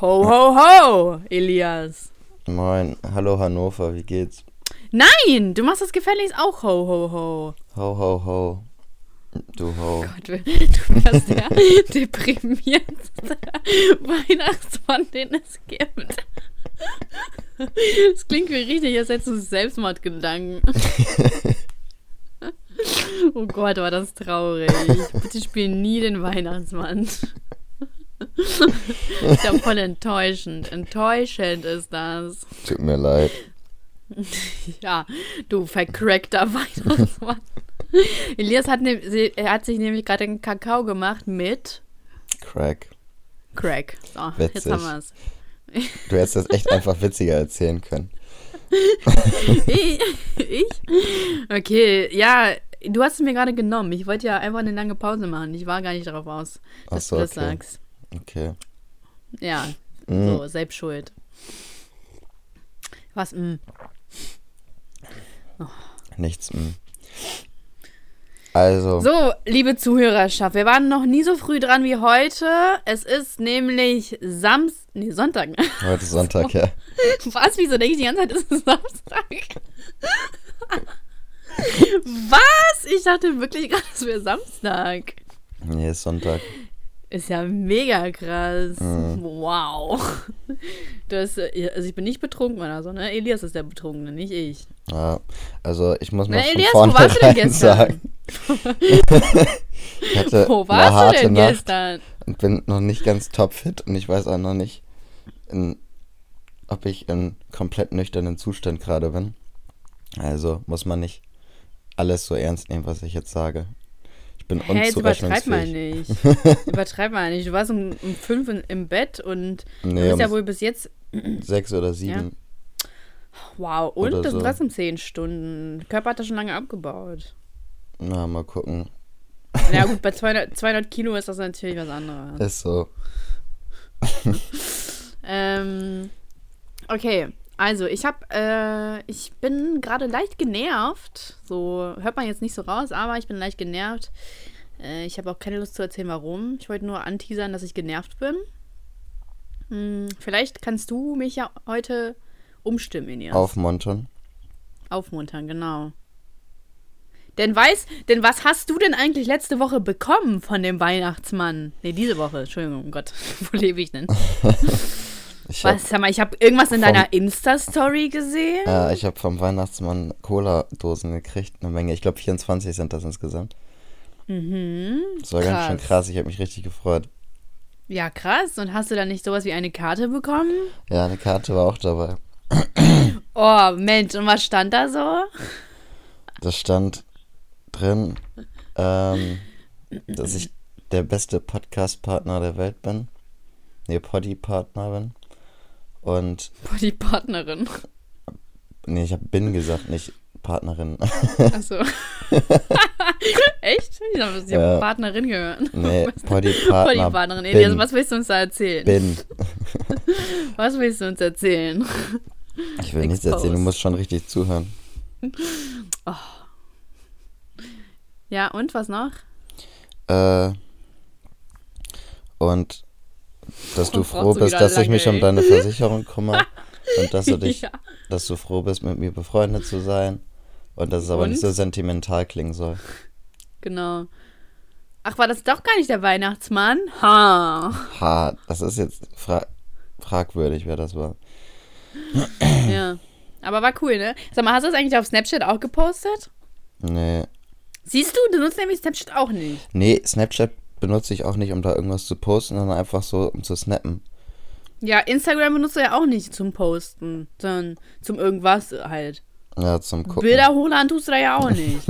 Ho, ho, ho, Elias. Moin, hallo Hannover, wie geht's? Nein, du machst das gefälligst auch ho, ho, ho. Ho, ho, ho. Du ho. Gott, du bist der deprimierendste Weihnachtsmann, den es gibt. Das klingt wie richtig, als hättest du Selbstmordgedanken. Oh Gott, war das traurig. Bitte spiel nie den Weihnachtsmann. Ist ja voll enttäuschend. Enttäuschend ist das. Tut mir leid. Ja, du vercrackter Weihnachtsmann. Elias hat, ne, er hat sich nämlich gerade einen Kakao gemacht mit Crack. Crack. So, jetzt Witzig. haben wir es. Du hättest das echt einfach witziger erzählen können. Ich? ich? Okay, ja, du hast es mir gerade genommen. Ich wollte ja einfach eine lange Pause machen. Ich war gar nicht darauf aus, dass so, du das okay. sagst. Okay. Ja, Mm. so, selbst schuld. Was? mm. Nichts. mm. Also, So, liebe Zuhörerschaft, wir waren noch nie so früh dran wie heute. Es ist nämlich Samstag, nee, Sonntag. heute ist Sonntag, ja. Was? Wieso denke ich die ganze Zeit, es ist Samstag? Was? Ich dachte wirklich gerade, es wäre Samstag. Nee, ist Sonntag. Ist ja mega krass. Mhm. Wow. Das, äh, also ich bin nicht betrunken oder so, ne? Elias ist der Betrunkene, nicht ich. Ja, also ich muss mal Na, von Elias, wo warst du denn gestern? sagen. ich hatte Wo eine warst du denn Nacht gestern? und bin noch nicht ganz topfit und ich weiß auch noch nicht, in, ob ich in komplett nüchternen Zustand gerade bin. Also muss man nicht alles so ernst nehmen, was ich jetzt sage. Ich bin Hä, jetzt übertreib mal nicht. übertreib mal nicht. Du warst um, um fünf in, im Bett und du Nee, bist um ja wohl bis jetzt. sechs oder sieben. Wow, und Oder das sind so. trotzdem zehn Stunden. Der Körper hat das schon lange abgebaut. Na, mal gucken. Ja, gut, bei 200, 200 Kilo ist das natürlich was anderes. Ist so. Ähm, okay, also ich habe, äh, ich bin gerade leicht genervt. So hört man jetzt nicht so raus, aber ich bin leicht genervt. Äh, ich habe auch keine Lust zu erzählen, warum. Ich wollte nur anteasern, dass ich genervt bin. Hm, vielleicht kannst du mich ja heute umstimmen, Inias. Aufmuntern. Aufmuntern, genau. Denn weiß, denn was hast du denn eigentlich letzte Woche bekommen von dem Weihnachtsmann? Nee, diese Woche, Entschuldigung, oh Gott, wo lebe ich denn? Ich hab, Was, sag mal, ich habe irgendwas in Vom- deiner Insta-Story gesehen. äh, ich hab vom Weihnachtsmann Cola-Dosen gekriegt, eine Menge. Ich glaube 24 sind das insgesamt. Mhm. Das war ganz schön Krass. krass, ich habe mich richtig gefreut. Ja, krass. Und hast du dann nicht sowas wie eine Karte bekommen? Ja, eine Karte war auch dabei. Oh, Mensch, und was stand da so? Da stand drin, ähm, dass ich der beste Podcast-Partner der Welt bin. Nee, Poddy-Partner bin. Und, Boah, die Partnerin. nee, ich habe bin gesagt, nicht Partnerin. Achso. Echt? Ich habe die Ja. Partnerin gehört. Nee, Voll die Poddy-Partner Partnerin. Elias, was willst du uns da erzählen? bin. Was willst du uns erzählen? Ich will nichts erzählen, du musst schon richtig zuhören. Ja, und was noch? Äh, und dass du Oh, froh bist, dass ich lange, mich um ey. deine Versicherung kümmere und dass du dich, Ja. dass du froh bist, mit mir befreundet zu sein und dass es aber nicht Und? so sentimental klingen soll. Genau. Ach, war das doch gar nicht der Weihnachtsmann? Ha. Ha, das ist jetzt fra fragwürdig, wer das war. Ja. Aber war cool, ne? Sag mal, hast du das eigentlich auf Snapchat auch gepostet? Nee. Siehst du, du nutzt nämlich Snapchat auch nicht. Nee, Snapchat benutze ich auch nicht, um da irgendwas zu posten, sondern einfach so, um zu snappen. Ja, Instagram benutzt du ja auch nicht zum Posten, sondern zum irgendwas halt. Ja, zum Gucken. Bilder hochladen tust du da ja auch nicht.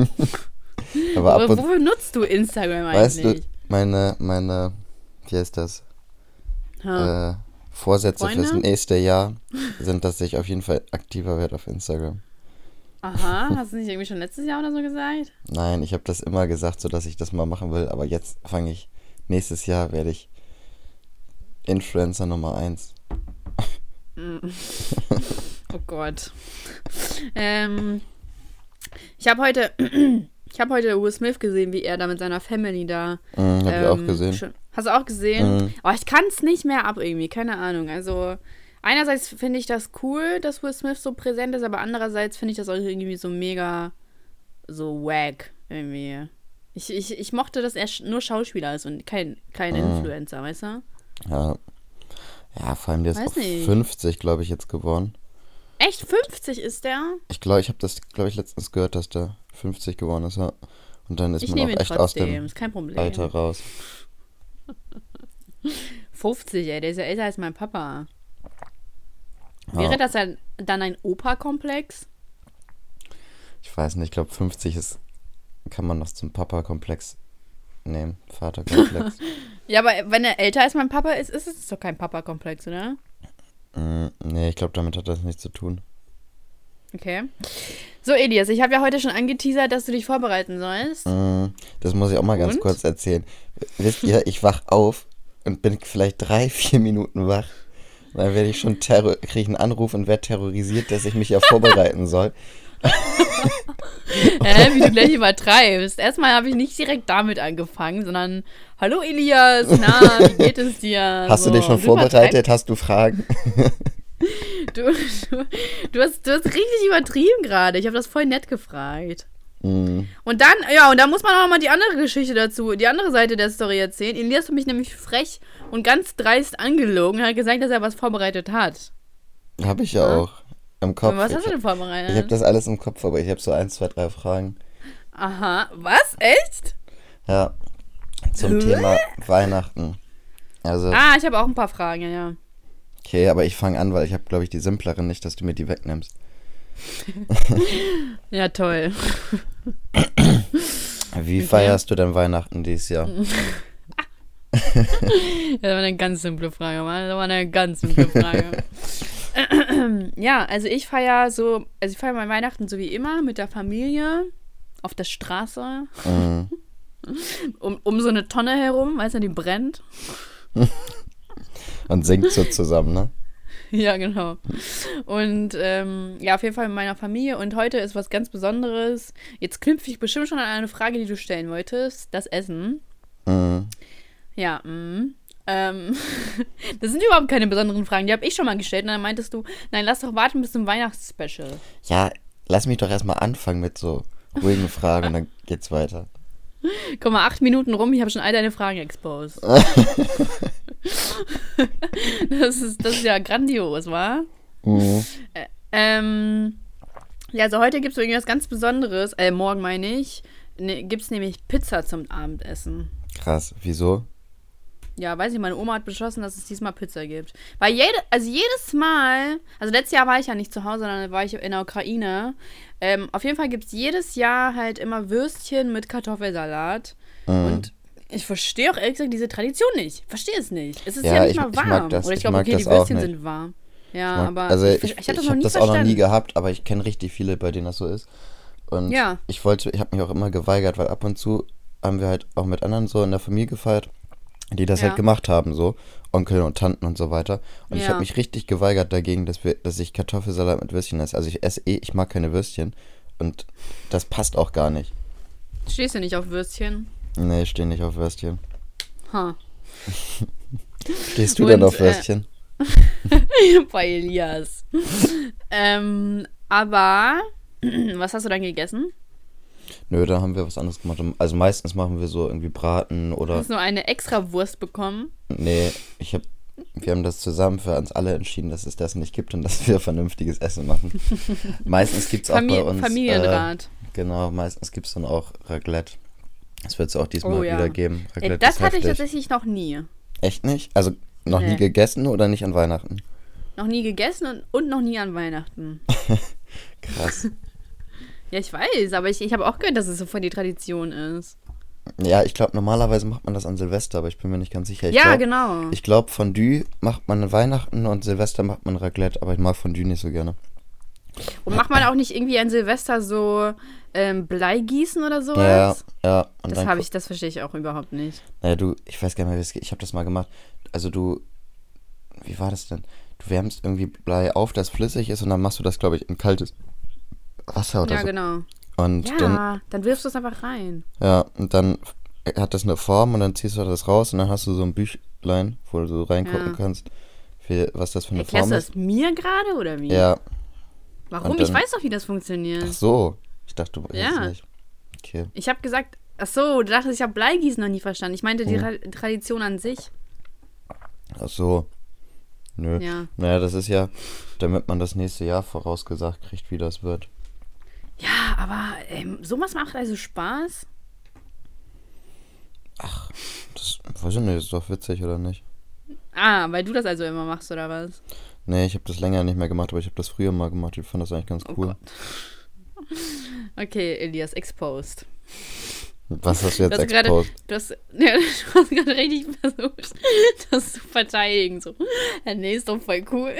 Aber ab Aber wofür nutzt du Instagram weißt eigentlich? du, meine, meine, wie heißt das? Äh, Vorsätze Freunde? fürs nächste Jahr sind, dass ich auf jeden Fall aktiver werde auf Instagram. Aha, hast du nicht irgendwie schon letztes Jahr oder so gesagt? Nein, ich habe das immer gesagt, so dass ich das mal machen will, aber jetzt fange ich, nächstes Jahr werde ich Influencer Nummer 1. Oh Gott. Ähm, ich habe heute Ich habe heute Will Smith gesehen, wie er da mit seiner Family da. Mhm, hab ich auch ähm, gesehen. schon- Hast du auch gesehen? Mhm. Oh, ich kann es nicht mehr ab irgendwie, keine Ahnung. Also einerseits finde ich das cool, dass Will Smith so präsent ist, aber andererseits finde ich das auch irgendwie so mega so wack irgendwie. Ich, ich, ich mochte, dass er nur Schauspieler ist und kein, kein Mhm. Influencer, weißt du? Ja. Ja, vor allem der ist Weiß auch nicht. 50, glaube ich, jetzt geworden. Echt 50 ist der? Ich glaube, ich habe das, glaube ich, letztens gehört, dass der 50 geworden ist, ja. Und dann ist Ich man auch echt aus trotzdem, dem ist kein Problem. Alter raus. 50, ey, der ist ja älter als mein Papa. Ja. Wäre das dann, dann ein Opa-Komplex? Ich weiß nicht, ich glaube 50 ist, kann man noch zum Papa-Komplex nehmen. Vater-Komplex. Ja, aber wenn er älter als mein Papa ist, ist es doch kein Papa-Komplex, oder? mm, nee, ich glaube, damit hat das nichts zu tun. Okay. So, Elias, ich habe ja heute schon angeteasert, dass du dich vorbereiten sollst. Mm, das muss ich auch mal ganz Und? kurz erzählen. Wisst ihr, ich wach auf und bin vielleicht drei, vier Minuten wach. Dann werde ich schon kriege ich einen Anruf und werde terrorisiert, dass ich mich ja vorbereiten soll. Hä, wie du gleich übertreibst. Erstmal habe ich nicht direkt damit angefangen, sondern Hallo Elias, na, wie geht es dir? Hast So, du dich schon vorbereitet? Hast du Fragen? Du, du, du, hast, du hast richtig übertrieben gerade. Ich habe das voll nett gefragt. Mm, Und dann, ja, und dann muss man auch mal die andere Geschichte dazu, die andere Seite der Story erzählen. Elias hat mich nämlich frech und ganz dreist angelogen und hat gesagt, dass er was vorbereitet hat. habe ich ja Ja. auch im Kopf. Und was hast ich du denn vorbereitet? ich habe das alles im Kopf, aber ich habe so ein, zwei, drei Fragen. Aha, was? Echt? Ja, zum? Thema Weihnachten. Also, Ah, ich habe auch ein paar Fragen, ja, ja. okay, aber ich fange an, weil ich habe, glaube ich, die simpleren nicht, dass du mir die wegnimmst. Ja, toll. Wie feierst du denn Weihnachten dieses Jahr? Das war eine ganz simple Frage, Mann. Das war eine ganz simple Frage. ja, also ich feiere so, also ich feiere mein Weihnachten so wie immer mit der Familie auf der Straße Mm, um, um so eine Tonne herum, weißt du, die brennt. und singt so zusammen, ne? Ja, genau. Und ähm, ja, auf jeden Fall mit meiner Familie. Und heute ist was ganz Besonderes. Jetzt knüpfe ich bestimmt schon an eine Frage, die du stellen wolltest. Das Essen. Mm, Ja, mm. Ähm, das sind überhaupt keine besonderen Fragen. Die habe ich schon mal gestellt. Und dann meintest du, nein, lass doch warten bis zum Weihnachtsspecial. ja, lass mich doch erstmal anfangen mit so ruhigen Fragen und dann geht's weiter. Guck mal, acht Minuten rum, ich habe schon all deine Fragen exposed. das, ist, das ist ja grandios, wa? Mm, Ähm, ja, also heute gibt es irgendwas ganz Besonderes. Äh, morgen meine ich. Ne, gibt es nämlich Pizza zum Abendessen. krass, wieso? Ja, weiß ich, meine Oma hat beschlossen, dass es diesmal Pizza gibt. Weil jede, also jedes Mal, also letztes Jahr war ich ja nicht zu Hause, sondern war ich in der Ukraine. Ähm, auf jeden Fall gibt es jedes Jahr halt immer Würstchen mit Kartoffelsalat. Mm. Und ich verstehe auch ehrlich gesagt diese Tradition nicht. Verstehe es nicht. Es ist ja, Ja, nicht ich- mal ich warm. das- Oder ich ich glaube, okay, die Würstchen sind warm. Ja, Ich mag- aber also ich, ich, ich, hatte das ich noch habe nie das auch noch nie gehabt, aber ich kenne richtig viele, bei denen das so ist. Und Ja. ich wollte, ich habe mich auch immer geweigert, weil ab und zu haben wir halt auch mit anderen so in der Familie gefeiert, die das Ja. halt gemacht haben, so Onkel und Tanten und so weiter. Und ich Ja. habe mich richtig geweigert dagegen, dass wir, dass ich Kartoffelsalat mit Würstchen esse. Also ich esse eh, ich mag keine Würstchen und das passt auch gar nicht. Stehst du nicht auf Würstchen? Nee, ich stehe nicht auf Würstchen. Ha. Stehst du Und, denn auf äh, Würstchen? Bei Elias. ähm, aber, was hast du dann gegessen? Nö, da haben wir was anderes gemacht. Also meistens machen wir so irgendwie Braten oder Hast du nur eine extra Wurst bekommen? Nee, ich hab, wir haben das zusammen für uns alle entschieden, dass es das nicht gibt und dass wir vernünftiges Essen machen. meistens gibt es auch Famili bei uns. Familienrat. Äh, genau, meistens gibt es dann auch Raclette. Das wird es auch diesmal Oh ja. wieder geben. Ey, das hatte ich heftig. tatsächlich noch nie. Echt nicht? Also noch Nee. nie gegessen oder nicht an Weihnachten? Noch nie gegessen und, und noch nie an Weihnachten. Krass. Ja, ich weiß, aber ich, ich habe auch gehört, dass es so voll die Tradition ist. ja, ich glaube, normalerweise macht man das an Silvester, aber ich bin mir nicht ganz sicher. Ich ja, glaub, genau. Ich glaube, Fondue macht man an Weihnachten und Silvester macht man Raclette, aber ich mag Fondue nicht so gerne. Und macht man auch nicht irgendwie an Silvester so ähm, Bleigießen oder Ja, sowas? ja. Und das habe ich, das verstehe ich auch überhaupt nicht. Naja, du, ich weiß gar nicht mehr, wie es geht. Ich habe das mal gemacht. Also du, wie war das denn? Du wärmst irgendwie Blei auf, das flüssig ist und dann machst du das, glaube ich, in kaltes Wasser oder Ja, so. genau. Und Ja, dann, dann, wirfst du es einfach rein. ja, und dann hat das eine Form und dann ziehst du das raus und dann hast du so ein Büchlein, wo du so reingucken Ja. kannst, wie, was das für eine Erklärst Form du ist. das mir gerade oder wie? Ja, Warum? und ich dann- weiß doch, wie das funktioniert. ach so. Ich dachte, du weißt Ja. nicht. Okay. Ich habe gesagt, ach so, du dachtest, ich habe Bleigießen noch nie verstanden. Ich meinte die Hm. Tra Tradition an sich. Ach so. Nö. Ja. Naja, das ist ja, damit man das nächste Jahr vorausgesagt kriegt, wie das wird. Ja, aber ähm, sowas macht also Spaß. Das, weiß ich nicht, ist doch witzig, oder nicht? Ah, weil du das also immer machst, oder was? Nee, ich habe das länger nicht mehr gemacht, aber ich habe das früher mal gemacht. Ich fand das eigentlich ganz Oh cool. Gott. Okay, Elias, exposed. Was hast du jetzt Du hast exposed? du hast, ja, du hast gerade richtig versucht, das zu verteidigen. So, ja, nee, ist doch voll cool.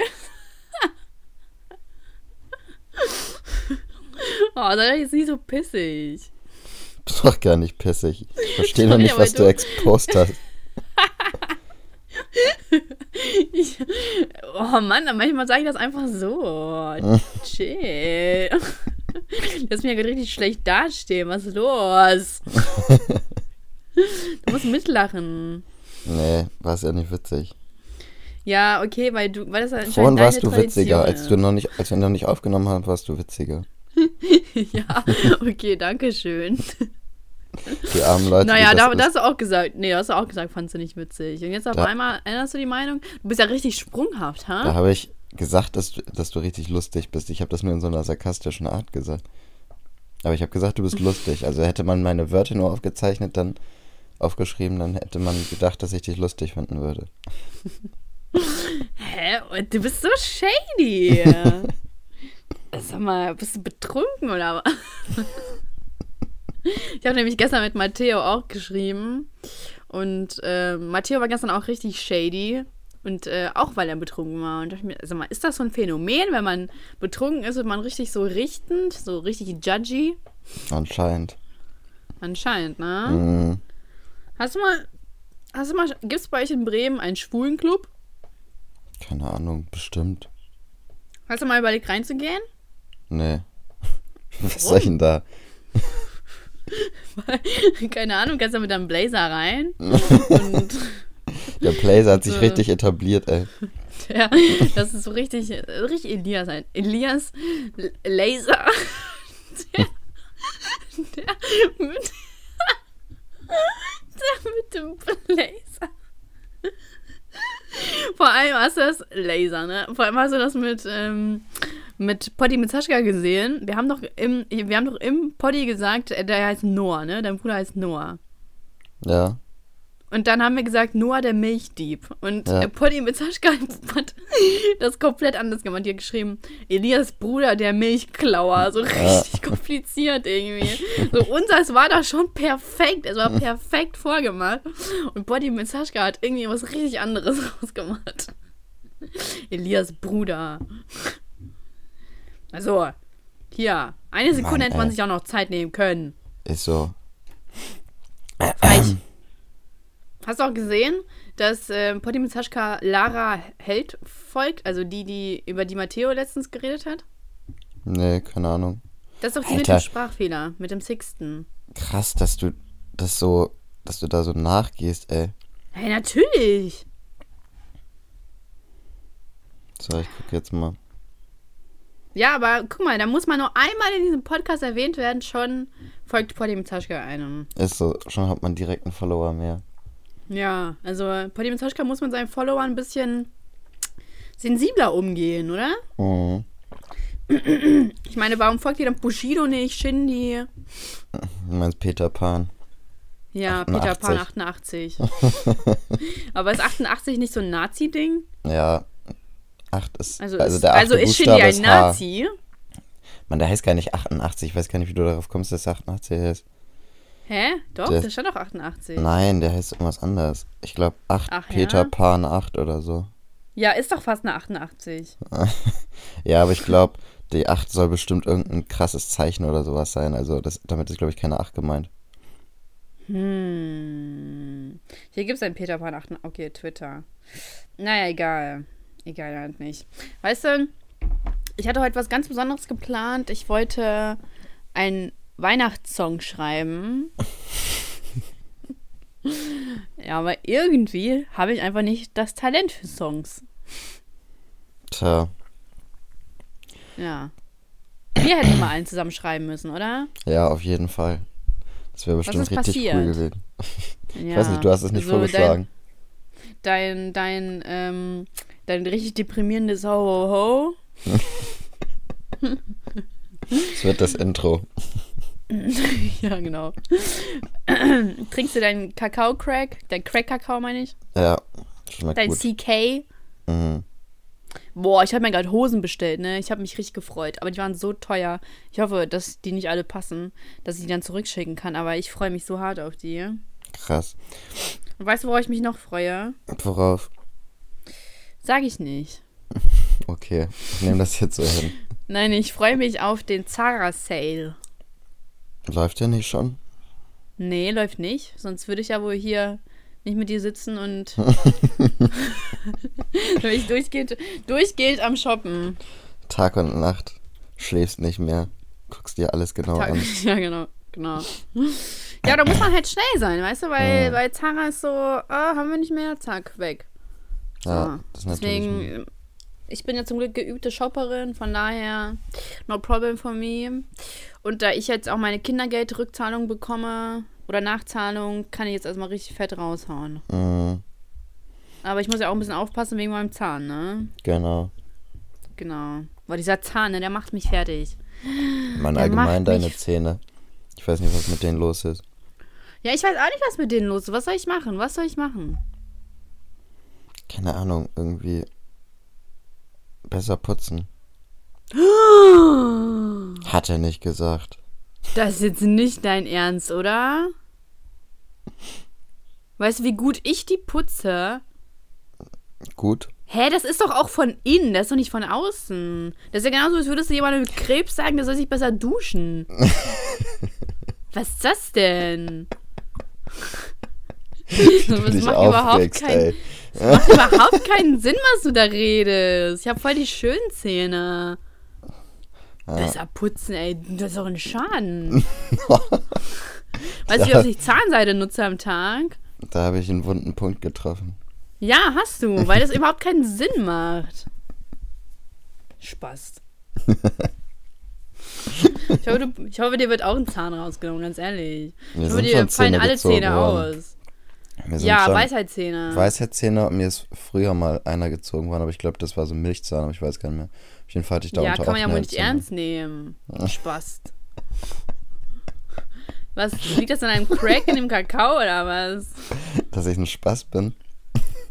Oh, sei jetzt nicht so pissig. Bist doch gar nicht pissig. Ich verstehe noch nicht, was du du- exposed hast. Ich, oh Mann, manchmal sage ich das einfach so. Chill. Lass mich ja gerade richtig schlecht dastehen. Was ist los? Du musst mitlachen. Nee, war es ja nicht witzig. Ja, okay, weil du, weil das halt Vorhin warst du witziger, Tradition als du noch nicht, als wir noch nicht aufgenommen haben, warst du witziger. Ja, okay, danke schön. Die armen Leute. Naja, die da, das da hast du auch gesagt, nee, hast du auch gesagt, fandst du nicht witzig. Und jetzt auf Da- einmal änderst du die Meinung? Du bist ja richtig sprunghaft, Da ha? habe ich gesagt, dass du, dass du richtig lustig bist. Ich habe das nur in so einer sarkastischen Art gesagt. Aber ich habe gesagt, du bist lustig. Also hätte man meine Wörter nur aufgezeichnet, dann aufgeschrieben, dann hätte man gedacht, dass ich dich lustig finden würde. Hä? Du bist so shady. Sag mal, bist du betrunken oder was? Ich habe nämlich gestern mit Matteo auch geschrieben. Und äh, Matteo war gestern auch richtig shady. Und äh, auch weil er betrunken war. Und dachte ich mir, sag mal, ist das so ein Phänomen, wenn man betrunken ist und man richtig so richtend, so richtig judgy? Anscheinend. Anscheinend, ne? Mhm. Hast du mal, hast du mal, gibt es bei euch in Bremen einen Schwulenclub? Keine Ahnung, bestimmt. Hast du mal überlegt reinzugehen? Nee. Was soll ich denn da? Keine Ahnung, kannst du mit deinem Blazer rein? Und Der Blazer hat sich So. richtig etabliert, ey. ja, das ist so richtig, richtig Elias ein. Elias Laser. Der, der, mit, der mit dem Blazer. Vor allem hast du das Laser, ne? Vor allem hast du das mit, ähm, mit Poddy mit Saschka gesehen. Wir haben doch im, wir haben doch im Poddy gesagt, äh, der heißt Noah, ne? Dein Bruder heißt Noah. Ja. Und dann haben wir gesagt, Noah der Milchdieb. Und Ja. äh, Polly mit Saschka hat das komplett anders gemacht. Die hat geschrieben, Elias Bruder der Milchklauer. So richtig kompliziert irgendwie. So unseres war da schon perfekt. Es war perfekt vorgemacht. Und Polly mit Saschka hat irgendwie was richtig anderes rausgemacht. Elias Bruder. Also, hier. Eine Sekunde Mann, hätte man ey. sich auch noch Zeit nehmen können. Ist so. Vielleicht. Hast du auch gesehen, dass äh, Potti mit Saschka Lara Held folgt? Also die, die über die Matteo letztens geredet hat? Nee, keine Ahnung. Das ist doch die mit dem Sprachfehler, mit dem Sixten. Krass, dass du das so, dass du da so nachgehst, ey. Hey, natürlich. So, ich guck jetzt mal. Ja, aber guck mal, da muss man nur einmal in diesem Podcast erwähnt werden, schon folgt Potti mit Saschka einem. Ist so, schon hat man direkt einen Follower mehr. Ja, also Potti mit Saschka muss mit seinen Followern ein bisschen sensibler umgehen, oder? Mhm. Ich meine, warum folgt ihr dann Bushido nicht, Shindy? Du meinst Peter Pan. Ja, 88. Peter Pan 88. Aber ist 88 nicht so ein Nazi-Ding? Ja. Acht ist. Also, Also, ist, der also ist Shindy ein ist H. Nazi? Man, der heißt gar nicht 88. Ich weiß gar nicht, wie du darauf kommst, dass er 88 heißt. Hä? Doch, Der- der stand doch 88. Nein, der heißt irgendwas anderes. Ich glaube 8 Ach, Peter ja? Pan 8 oder so. Ja, ist doch fast eine 88. Ja, aber ich glaube, die 8 soll bestimmt irgendein krasses Zeichen oder sowas sein. Also das, damit ist, glaube ich, keine 8 gemeint. Hm. Hier gibt es einen Peter Pan 88. Okay, Twitter. Naja, egal. Egal halt nicht. Weißt du, ich hatte heute was ganz Besonderes geplant. Ich wollte ein Weihnachtssong schreiben. ja, aber irgendwie habe ich einfach nicht das Talent für Songs. Tja, Ja. Wir hätten mal einen zusammen schreiben müssen, oder? ja, auf jeden Fall. Das wäre bestimmt richtig passiert? cool gewesen. Ja. Ich weiß nicht, du hast es nicht Also vorgeschlagen. Dein, dein, ähm, dein richtig deprimierendes Ho Ho Ho. Es wird das Intro. ja, genau. Trinkst du deinen Kakao-Crack? Dein Crack-Kakao, meine ich? Ja, schmeckt Dein gut. CK? Mhm. Boah, ich habe mir gerade Hosen bestellt, ne? Ich habe mich richtig gefreut. Aber die waren so teuer. Ich hoffe, dass die nicht alle passen, dass ich die dann zurückschicken kann. Aber ich freue mich so hart auf die. Krass. Und weißt du, worauf ich mich noch freue? Worauf? Sag ich nicht. Okay, ich nehme das jetzt so hin. Nein, ich freue mich auf den Zara Sale. Läuft der nicht schon? Nee, läuft nicht. Sonst würde ich ja wohl hier nicht mit dir sitzen und ich durchgehend, durchgehend am Shoppen. Tag und Nacht. Schläfst nicht mehr. Guckst dir alles genau Tag- an. Ja, genau, genau. Ja, da muss man halt schnell sein, weißt du, weil, weil Zara ist so, ah, haben wir nicht mehr, zack, weg. Ja, das ist natürlich. Deswegen, ich bin ja zum Glück geübte Shopperin, von daher no problem for me. Und da ich jetzt auch meine Kindergeldrückzahlung bekomme oder Nachzahlung, kann ich jetzt erstmal richtig fett raushauen. Mhm, Aber ich muss ja auch ein bisschen aufpassen wegen meinem Zahn, ne? genau. Genau. Boah, dieser Zahn, ne, der macht mich fertig. Man Der allgemein deine Zähne. Ich weiß nicht, was mit denen los ist. Ja, ich weiß auch nicht, was mit denen los ist. Was soll ich machen? Was soll ich machen? Keine Ahnung, irgendwie besser putzen. Hat er nicht gesagt. Das ist jetzt nicht dein Ernst, oder? Weißt du, wie gut ich die putze? Gut. Hä, das ist doch auch von innen, das ist doch nicht von außen. Das ist ja genauso, als würdest du jemandem mit Krebs sagen, der soll sich besser duschen. Was ist das denn? Das macht überhaupt, aufregst, kein, ey. Das macht überhaupt keinen Sinn, was du da redest. Ich habe voll die schönen Zähne. Besser putzen, ey. Das ist doch ein Schaden. weißt du, wie Ja. oft ich Zahnseide nutze am Tag? Da habe ich einen wunden Punkt getroffen. Ja, hast du, weil das überhaupt keinen Sinn macht. Spaß. Ich hoffe, du, ich hoffe, dir wird auch ein Zahn rausgenommen, ganz ehrlich. Ich hoffe, dir fallen alle Zähne worden. aus. Ja, Weisheitszähne. Weisheitszähne und mir ist früher mal einer gezogen worden, aber ich glaube, das war so Milchzahn, aber ich weiß gar nicht mehr. Auf jeden Fall hatte ich da ja, kann man ja wohl nicht Entzündung. ernst nehmen. Spaß. Was, liegt das an einem Crack in dem Kakao oder was? Dass ich ein Spaß bin,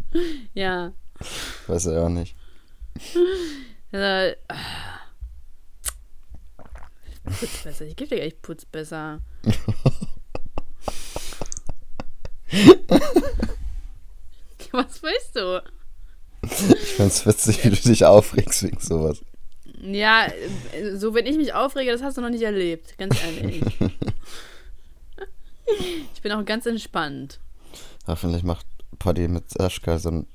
Ja. weiß ich auch nicht. Also, ah. Putz besser. Ich gebe dir echt Putz besser. Was willst du? Ich find's witzig, wie du dich aufregst wegen sowas. Ja, so wenn ich mich aufrege, das hast du noch nicht erlebt, ganz ehrlich. ich bin auch ganz entspannt. Hoffentlich macht Poddy mit Sascha so ein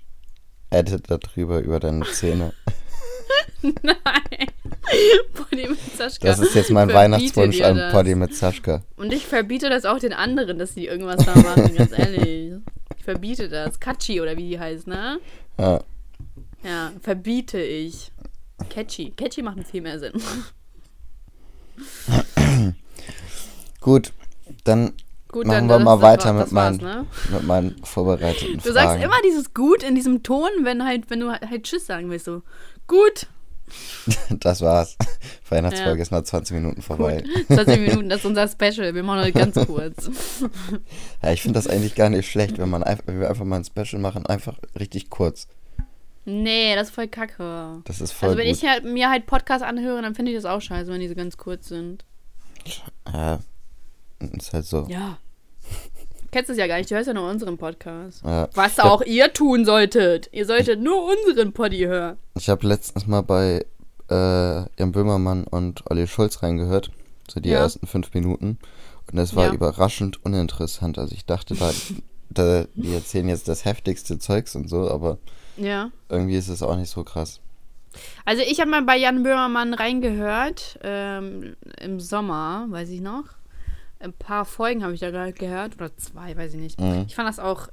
Edit darüber über deine Zähne. Nein. Poddy mit Sascha. Das ist jetzt mein Verbiete Weihnachtswunsch an das. Poddy mit Sascha. Und ich verbiete das auch den anderen, dass die irgendwas da machen, ganz ehrlich. Ich verbiete das. Katschi oder wie die heißt, ne? Ja, Ja, verbiete ich. Catchy. Catchy macht viel mehr Sinn. gut. Dann Gut, machen dann wir mal weiter war- mit, meinen, ne? mit meinen vorbereiteten Du Fragen. sagst immer dieses Gut in diesem Ton, wenn halt, wenn du halt Tschüss sagen willst. So, gut, Das war's. Weihnachtsfolge Ja. ist nach 20 Minuten vorbei. 20 Minuten, das ist unser Special. Wir machen heute ganz kurz. Ja, ich finde das eigentlich gar nicht schlecht, wenn, man einfach, wenn wir einfach mal ein Special machen, einfach richtig kurz. Nee, das ist voll kacke. Das ist voll Also wenn gut. ich halt, mir halt Podcasts anhöre, dann finde ich das auch scheiße, wenn die so ganz kurz sind. ja, ist halt so. Ja. Kennst es ja gar nicht, du hörst ja nur unseren Podcast. Ja. Was auch ihr tun solltet. Ihr solltet nur unseren Poddy hören. Ich habe letztens mal bei äh, Jan Böhmermann und Olli Schulz reingehört. So die Ja. ersten fünf Minuten. Und es war Ja. überraschend uninteressant. Also ich dachte da, da, die erzählen jetzt das heftigste Zeugs und so, aber irgendwie ist es auch nicht so krass. Also ich habe mal bei Jan Böhmermann reingehört, ähm, im Sommer, weiß ich noch. Ein paar Folgen habe ich da gerade gehört. Oder zwei, weiß ich nicht. Mhm. Ich fand das auch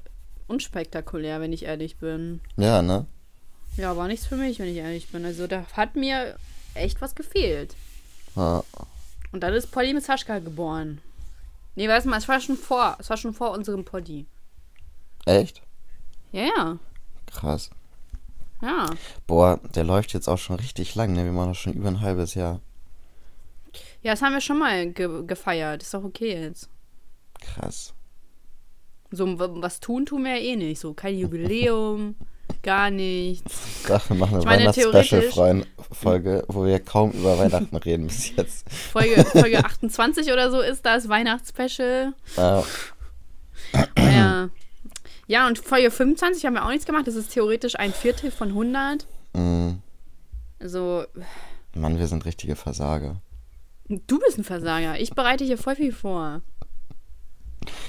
unspektakulär, wenn ich ehrlich bin. Ja, ne? Ja, war nichts für mich, wenn ich ehrlich bin. Also da hat mir echt was gefehlt. Ja. Und dann ist Polly mit Saschka geboren. Nee, weißt du mal, es war schon vor. Es war schon vor unserem Polly. Echt? Ja, ja. Krass. Ja. Boah, der läuft jetzt auch schon richtig lang, ne? Wir machen das schon über ein halbes Jahr. Ja, das haben wir schon mal ge gefeiert. Ist doch okay jetzt. Krass. So, was tun, tun wir ja eh nicht. So, kein Jubiläum, gar nichts. Doch, wir machen eine Weihnachts-Special-Folge, wo wir kaum über Weihnachten reden bis jetzt. Folge, Folge 28 oder so ist das, Weihnachtsspecial. Ja, Ja. Ja, und Folge 25 haben wir auch nichts gemacht. Das ist theoretisch ein Viertel von 100. mm, Also, Mann, wir sind richtige Versager. Du bist ein Versager. Ich bereite hier voll viel vor.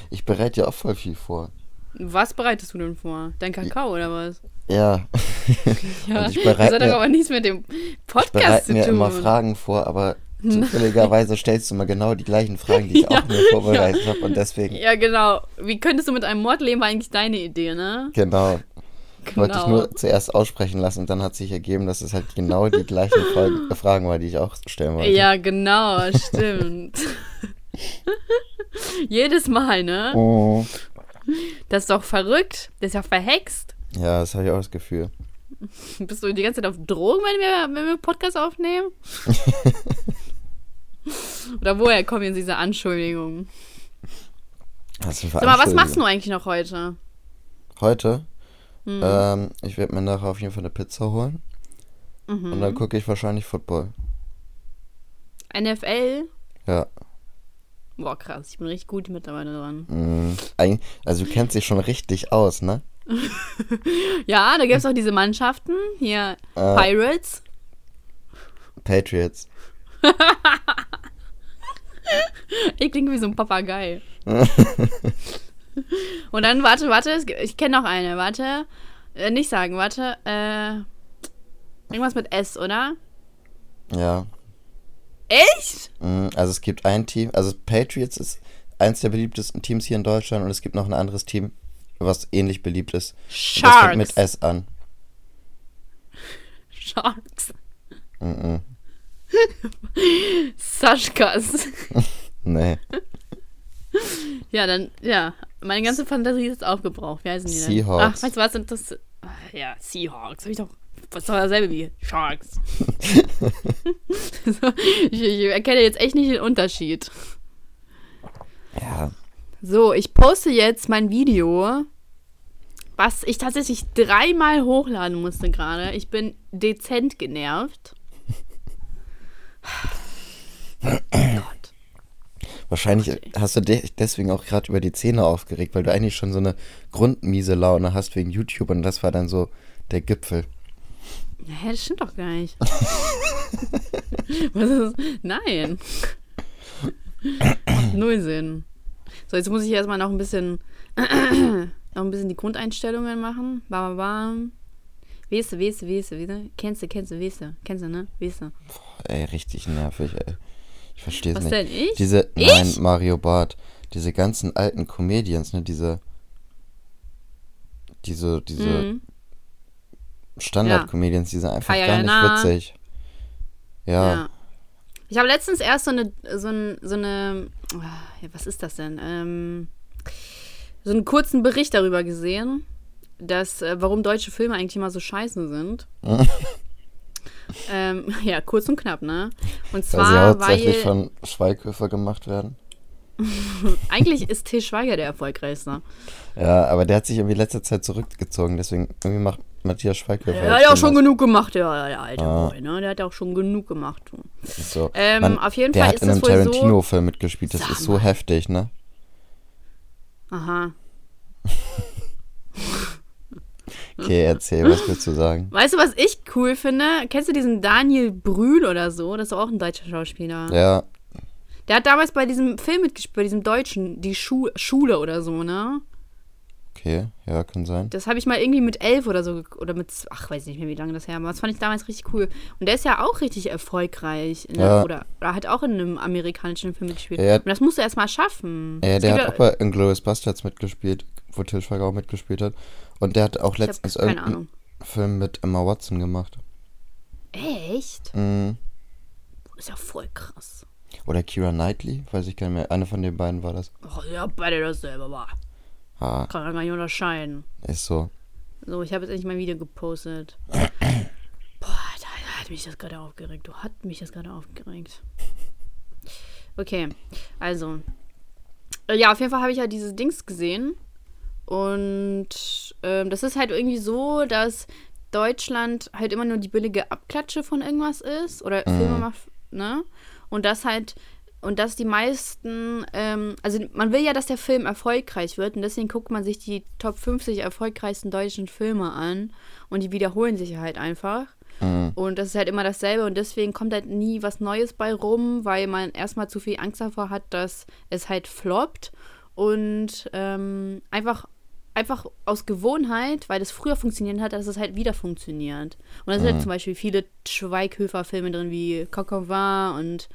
Ich bereite ja auch voll viel vor. Was bereitest du denn vor? Dein Kakao oder was? Ja, Ja, ich bereite das hat mir- doch aber nichts mit dem ich Podcast bereite zu mir tun. immer Fragen vor, aber zufälligerweise stellst du mir genau die gleichen Fragen, die ich Ja, auch mir vorbereitet habe. Und deswegen, Ja, genau. Wie könntest du mit einem Mord leben, war eigentlich deine Idee, ne? genau, wollte ich Genau. nur zuerst aussprechen lassen und dann hat sich ergeben, dass es halt genau die gleichen äh, Fragen war, die ich auch stellen wollte. Ja, genau, stimmt. Jedes Mal, ne? Oh. Das ist doch verrückt. Das ist ja verhext. Ja, das habe ich auch das Gefühl. Bist du die ganze Zeit auf Drogen, wenn wir, wenn wir Podcast aufnehmen? Oder woher kommen jetzt diese Anschuldigungen? Was Sag mal, was machst du eigentlich noch heute? Heute? Hm. Ähm, ich werde mir nachher auf jeden Fall eine Pizza holen. Mhm. Und dann gucke ich wahrscheinlich Football. NFL? Ja. Boah, krass. Ich bin richtig gut mittlerweile dran. Eig- also du kennst dich schon richtig aus, ne? Ja, da gibt es auch diese Mannschaften. Hier, Äh. Pirates. Patriots. Ich klinge wie so ein Papagei. Und dann, warte, warte, ich kenne noch eine, warte. Äh, nicht sagen, warte. Äh, irgendwas mit S, oder? Ja. Echt? Mm, Also es gibt ein Team, also Patriots ist eins der beliebtesten Teams hier in Deutschland und es gibt noch ein anderes Team, was ähnlich beliebt ist. Und das fängt mit Sharks. S an. Sharks. Mm -mm. Saschkas. Nee. Ja, dann, ja. Meine ganze Fantasie ist aufgebraucht. Wie heißen die denn? Seahawks. Ach, weißt du was? Sind das. Ah, Ja, Seahawks. Hab ich doch. Was doch dasselbe wie Sharks. so, ich, ich erkenne jetzt echt nicht den Unterschied. Ja. So, ich poste jetzt mein Video, was ich tatsächlich dreimal hochladen musste gerade. Ich bin dezent genervt. Gott. Wahrscheinlich hast du dich deswegen auch gerade über die Zähne aufgeregt, weil du eigentlich schon so eine grundmiese Laune hast wegen YouTube und das war dann so der Gipfel. Hä, das stimmt doch gar nicht. Was ist? Nein. Null Sinn. So, jetzt muss ich erstmal noch ein bisschen noch ein bisschen die Grundeinstellungen machen. Bam, bam, weißt du, weißt du? Kennst du, kennst du, du, kennst du, ne? Weißt du. Ey, richtig nervig, ey. Ich verstehe es Was nicht. denn, ich? Diese, Ich? nein, Mario Barth, diese ganzen alten Comedians, ne, diese, diese, diese Mhm. Standard-Comedians, die sind einfach Kaya gar nicht Jana. witzig. Ja, Ja. Ich habe letztens erst so eine, so, ein, so eine, ja, was ist das denn? Ähm, so einen kurzen Bericht darüber gesehen, dass, äh, warum deutsche Filme eigentlich immer so scheiße sind. ähm, ja, kurz und knapp, ne? Und weil sie zwar, hauptsächlich weil, von Schweighöfer gemacht werden. eigentlich ist Til Schweiger der erfolgreichste. Ja, aber der hat sich irgendwie letzter Zeit zurückgezogen, deswegen irgendwie macht Matthias Schweighöfer. Der hat ja auch schon genug gemacht, der, der alte Ah. Boy, ne? Der hat ja auch schon genug gemacht. So. Ähm, Mann, auf jeden der Fall hat ist in einem wohl so- Tarantino-Film mitgespielt, das ist so heftig, ne? Aha. Okay, erzähl, was willst du sagen? Weißt du, was ich cool finde? Kennst du diesen Daniel Brühl oder so? Das ist auch ein deutscher Schauspieler. Ja, Der hat damals bei diesem Film mitgespielt, bei diesem Deutschen, die Schu Schule oder so, ne? Okay, ja, kann sein. Das habe ich mal irgendwie mit elf oder so, oder mit, ach, weiß nicht mehr, wie lange das her war. Das fand ich damals richtig cool. Und der ist ja auch richtig erfolgreich. In der, Ja. oder, oder hat auch in einem amerikanischen Film mitgespielt. Ja, ja. Und das musst du erst mal schaffen. Ja, Es der hat auch bei Inglourious Bastards mitgespielt, wo Til Schweiger auch mitgespielt hat. Und der hat auch letztens irgendeinen. Film mit Emma Watson gemacht. Echt? Mhm. Ist ja voll krass. Oder Kira Knightley, weiß ich gar nicht mehr. Eine von den beiden war das. Oh, ja, beide dasselbe war. Ah, Kann man gar nicht unterscheiden. ist so. So, ich habe jetzt endlich mein Video gepostet. Boah, da hat mich das gerade aufgeregt. Du hat mich das gerade aufgeregt. Okay, also. Äh, Ja, auf jeden Fall habe ich ja dieses Dings gesehen. Und ähm, das ist halt irgendwie so, dass Deutschland halt immer nur die billige Abklatsche von irgendwas ist. Oder Filme macht, ne? Und das halt. Und dass die meisten, ähm, also man will ja, dass der Film erfolgreich wird und deswegen guckt man sich die Top 50 erfolgreichsten deutschen Filme an und die wiederholen sich halt einfach. Und das ist halt immer dasselbe und deswegen kommt halt nie was Neues bei rum, weil man erstmal zu viel Angst davor hat, dass es halt floppt und ähm, einfach, einfach aus Gewohnheit, weil das früher funktioniert hat, dass es halt wieder funktioniert. Und da sind halt zum Beispiel viele Schweighöfer-Filme drin wie Coq au vin und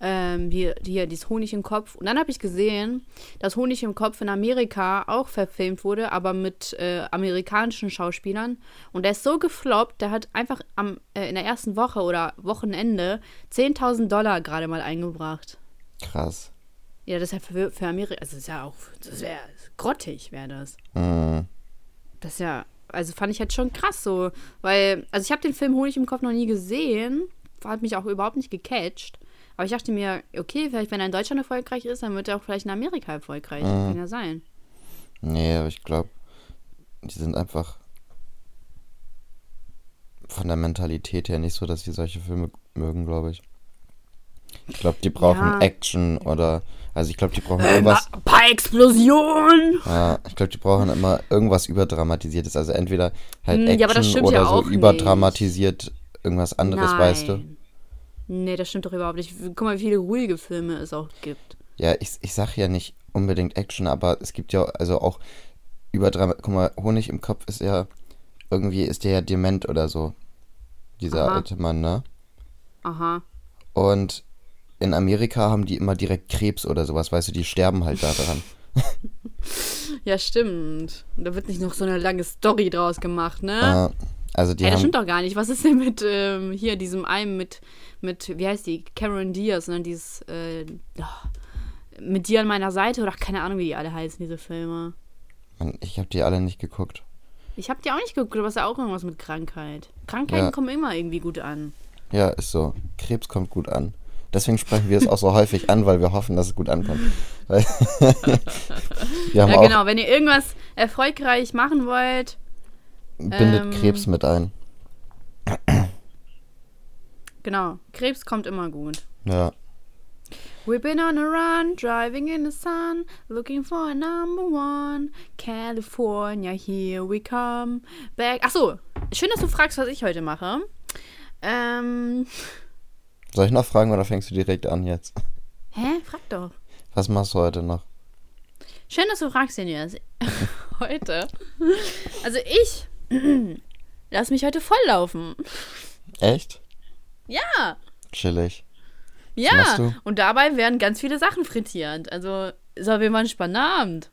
ähm, hier, hier dieses Honig im Kopf. Und dann habe ich gesehen, dass Honig im Kopf in Amerika auch verfilmt wurde, aber mit äh, amerikanischen Schauspielern. Und der ist so gefloppt, der hat einfach am, äh, in der ersten Woche oder Wochenende 10.000 Dollar gerade mal eingebracht. Krass. Ja, das ist ja für, für Amerika, also das ist ja auch, das wäre grottig, wäre das. Mhm. Das ist ja, also fand ich halt schon krass so, weil, also ich habe den Film Honig im Kopf noch nie gesehen, hat mich auch überhaupt nicht gecatcht. Aber ich dachte mir, okay, vielleicht wenn er in Deutschland erfolgreich ist, dann wird er auch vielleicht in Amerika erfolgreich. Kann ja sein. Nee, aber ich glaube, die sind einfach von der Mentalität her nicht so, dass sie solche Filme mögen, glaube ich. Ich glaube, die brauchen Ja. Action oder, also ich glaube, die brauchen irgendwas, Ein paar Explosionen! ja, ich glaube, die brauchen immer irgendwas überdramatisiertes, also entweder halt Hm, Action ja, aber das stimmt oder ja so auch nicht. überdramatisiert irgendwas anderes, weißt du? Nee, das stimmt doch überhaupt nicht. Guck mal, wie viele ruhige Filme es auch gibt. Ja, ich, ich sag ja nicht unbedingt Action, aber es gibt ja also auch überdrama, guck mal, Honig im Kopf ist ja, irgendwie ist der ja dement oder so, dieser Aha. alte Mann, ne? Aha. Und in Amerika haben die immer direkt Krebs oder sowas, weißt du, die sterben halt daran. Ja, stimmt. Und da wird nicht noch so eine lange Story draus gemacht, ne? Äh, also die Ey, das stimmt doch gar nicht. Was ist denn mit ähm, hier diesem einen mit, mit, wie heißt die? Cameron Diaz, ne? Dieses, äh, oh, mit dir an meiner Seite oder keine Ahnung, wie die alle heißen, diese Filme. Mann, ich habe die alle nicht geguckt. Ich hab die auch nicht geguckt, aber es ist ja auch irgendwas mit Krankheit. Krankheiten Ja. kommen immer irgendwie gut an. Ja, ist so. Krebs kommt gut an. Deswegen sprechen wir es auch so häufig an, weil wir hoffen, dass es gut ankommt. Ja, genau. Wenn ihr irgendwas erfolgreich machen wollt, bindet ähm, Krebs mit ein. genau. Krebs kommt immer gut. Ja. We've been on a run, driving in the sun, looking for a number one. California, here we come back. Ach so, schön, dass du fragst, was ich heute mache. Ähm, Soll ich noch fragen oder fängst du direkt an jetzt? hä? Frag doch. Was machst du heute noch? Schön, dass du fragst, Jens. heute. Also ich lass mich heute volllaufen. Echt? Ja. Chillig. Ja. machst du? Und dabei werden ganz viele Sachen frittiert. Also ist auf jeden Fall ein spannender Abend.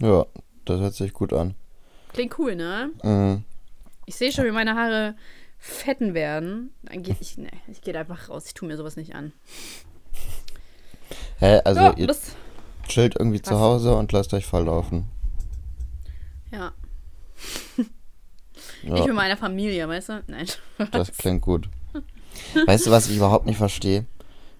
Ja, das hört sich gut an. Klingt cool, ne? Mhm. Ich sehe schon, wie meine Haare fetten werden. Dann gehe ich, nee, ich gehe einfach raus. Ich tue mir sowas nicht an. Hä, also ja, ihr chillt irgendwie zu Was? Hause und lasst euch volllaufen. ja. Ja. Ich mit meiner Familie, weißt du? Nein. Das klingt gut. Weißt du, was ich überhaupt nicht verstehe?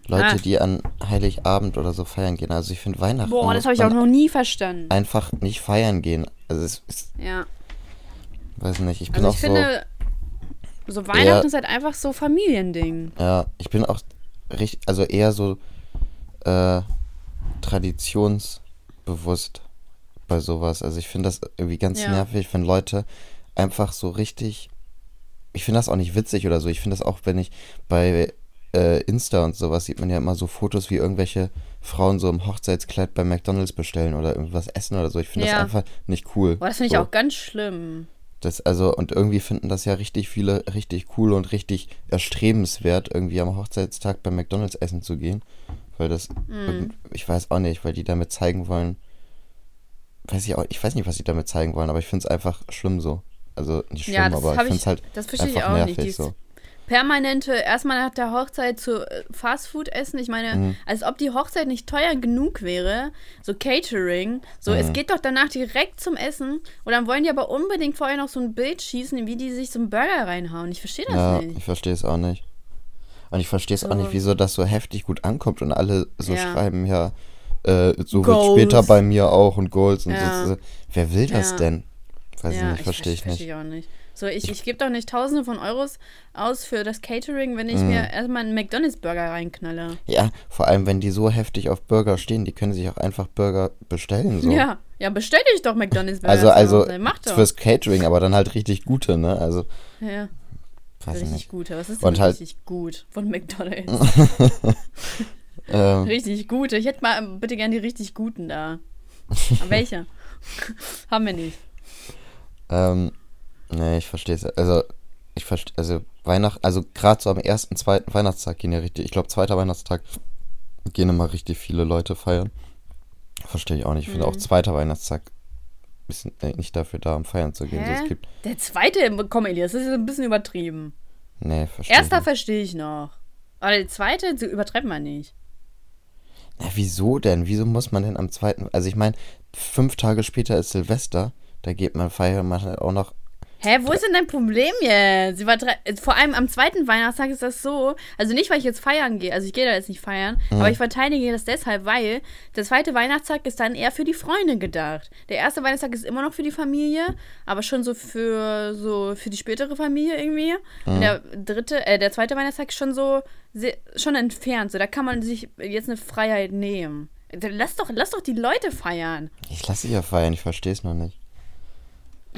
Leute, Ah. die an Heiligabend oder so feiern gehen. Also ich finde Weihnachten Boah, das habe ich auch noch nie verstanden. einfach nicht feiern gehen. Also es ist, Ja. weiß nicht, ich bin Also auch ich so, finde, so Weihnachten ist halt einfach so Familiending. ja, ich bin auch richtig, also eher so äh, traditionsbewusst bei sowas. Also ich finde das irgendwie ganz Ja. nervig, wenn Leute einfach so richtig, ich finde das auch nicht witzig oder so. Ich finde das auch, wenn ich bei äh, Insta und sowas sieht man ja immer so Fotos, wie irgendwelche Frauen so im Hochzeitskleid bei McDonalds bestellen oder irgendwas essen oder so. Ich finde Ja. das einfach nicht cool. Boah, das finde ich so. auch ganz schlimm. Das, also, und irgendwie finden das ja richtig viele richtig cool und richtig erstrebenswert, irgendwie am Hochzeitstag bei McDonalds essen zu gehen. Weil das, irgend- ich weiß auch nicht, weil die damit zeigen wollen, weiß ich auch, ich weiß nicht, was sie damit zeigen wollen, aber ich finde es einfach schlimm so. Also nicht schlimm, Ja, aber ich finde es halt das verstehe ich auch nicht, nervig dies- so. Permanente, erstmal nach der Hochzeit zu äh, Fastfood essen. Ich meine, Mhm. als ob die Hochzeit nicht teuer genug wäre. So Catering. So, Mhm. es geht doch danach direkt zum Essen. Und dann wollen die aber unbedingt vorher noch so ein Bild schießen, wie die sich so einen Burger reinhauen. Ich verstehe das Ja, nicht. ich verstehe es auch nicht. Und ich verstehe es auch So. nicht, wieso das so heftig gut ankommt und alle so Ja. schreiben, ja, äh, so Goals. wird später bei mir auch und Goals und Ja. so. Wer will das denn? Weiß ich nicht, verstehe ich verstehe nicht. ich auch nicht. So, ich, ich gebe doch nicht Tausende von Euros aus für das Catering, wenn ich Mhm. mir erstmal einen McDonalds-Burger reinknalle. Ja, vor allem, wenn die so heftig auf Burger stehen, die können sich auch einfach Burger bestellen. So. Ja, ja, bestell dich doch McDonalds-Burger. Also, also doch. fürs Catering, aber dann halt richtig gute, ne? Also, Ja, ich richtig nicht. gute. Was ist denn Und halt- richtig gut von McDonalds? Ähm, richtig gute. Ich hätte mal bitte gern die richtig guten da. Aber welche? Haben wir nicht. ähm, nee, ich verstehe es. Also, ich verstehe, also Weihnachten, also gerade so am ersten, zweiten Weihnachtstag gehen ja richtig, ich glaube, zweiter Weihnachtstag gehen immer richtig viele Leute feiern. Verstehe ich auch nicht. Ich finde auch Mhm. zweiter Weihnachtstag ist äh, nicht dafür da, um feiern zu gehen. So, Hä? es gibt, Der zweite, komm Elias, das ist ein bisschen übertrieben. nee, verstehe ich Erster nicht. verstehe ich noch. Aber der zweite, übertreibt man nicht. Na, wieso denn? Wieso muss man denn am zweiten, also ich meine, fünf Tage später ist Silvester, da geht man feiern, man hat auch noch Hä, wo ist denn dein Problem jetzt? Übertre Vor allem am zweiten Weihnachtstag ist das so. Also nicht, weil ich jetzt feiern gehe. Also ich gehe da jetzt nicht feiern. Aber ich verteidige das deshalb, weil der zweite Weihnachtstag ist dann eher für die Freunde gedacht. Der erste Weihnachtstag ist immer noch für die Familie, aber schon so für so für die spätere Familie irgendwie. Und der dritte, äh, der zweite Weihnachtstag ist schon so sehr, schon entfernt. So, da kann man sich jetzt eine Freiheit nehmen. Lass doch, lass doch die Leute feiern. Ich lasse sie ja feiern, ich verstehe es noch nicht.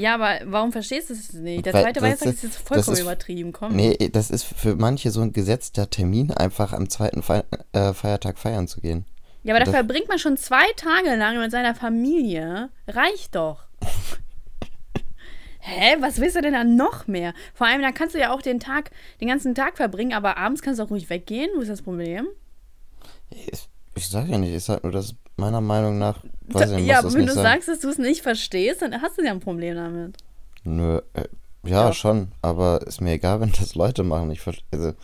Ja, aber warum verstehst du es nicht? Der Weil zweite das Weihnachtstag ist- ist jetzt vollkommen ist- übertrieben. Komm. Nee, das ist für manche so ein gesetzter Termin, einfach am zweiten Fe äh, Feiertag feiern zu gehen. Ja, aber da verbringt man schon zwei Tage lang mit seiner Familie. Reicht doch. Hä, was willst du denn da noch mehr? Vor allem, da kannst du ja auch den Tag, den ganzen Tag verbringen, aber abends kannst du auch ruhig weggehen. Wo ist das Problem? Ich, sage ja nicht, ich sage nur, dass meiner Meinung nach, weiß ich ja, wenn du sein. sagst, dass du es nicht verstehst, dann hast du ja ein Problem damit. Nö, äh, ja, Doch. schon, aber ist mir egal, wenn das Leute machen. Ich verstehe, also,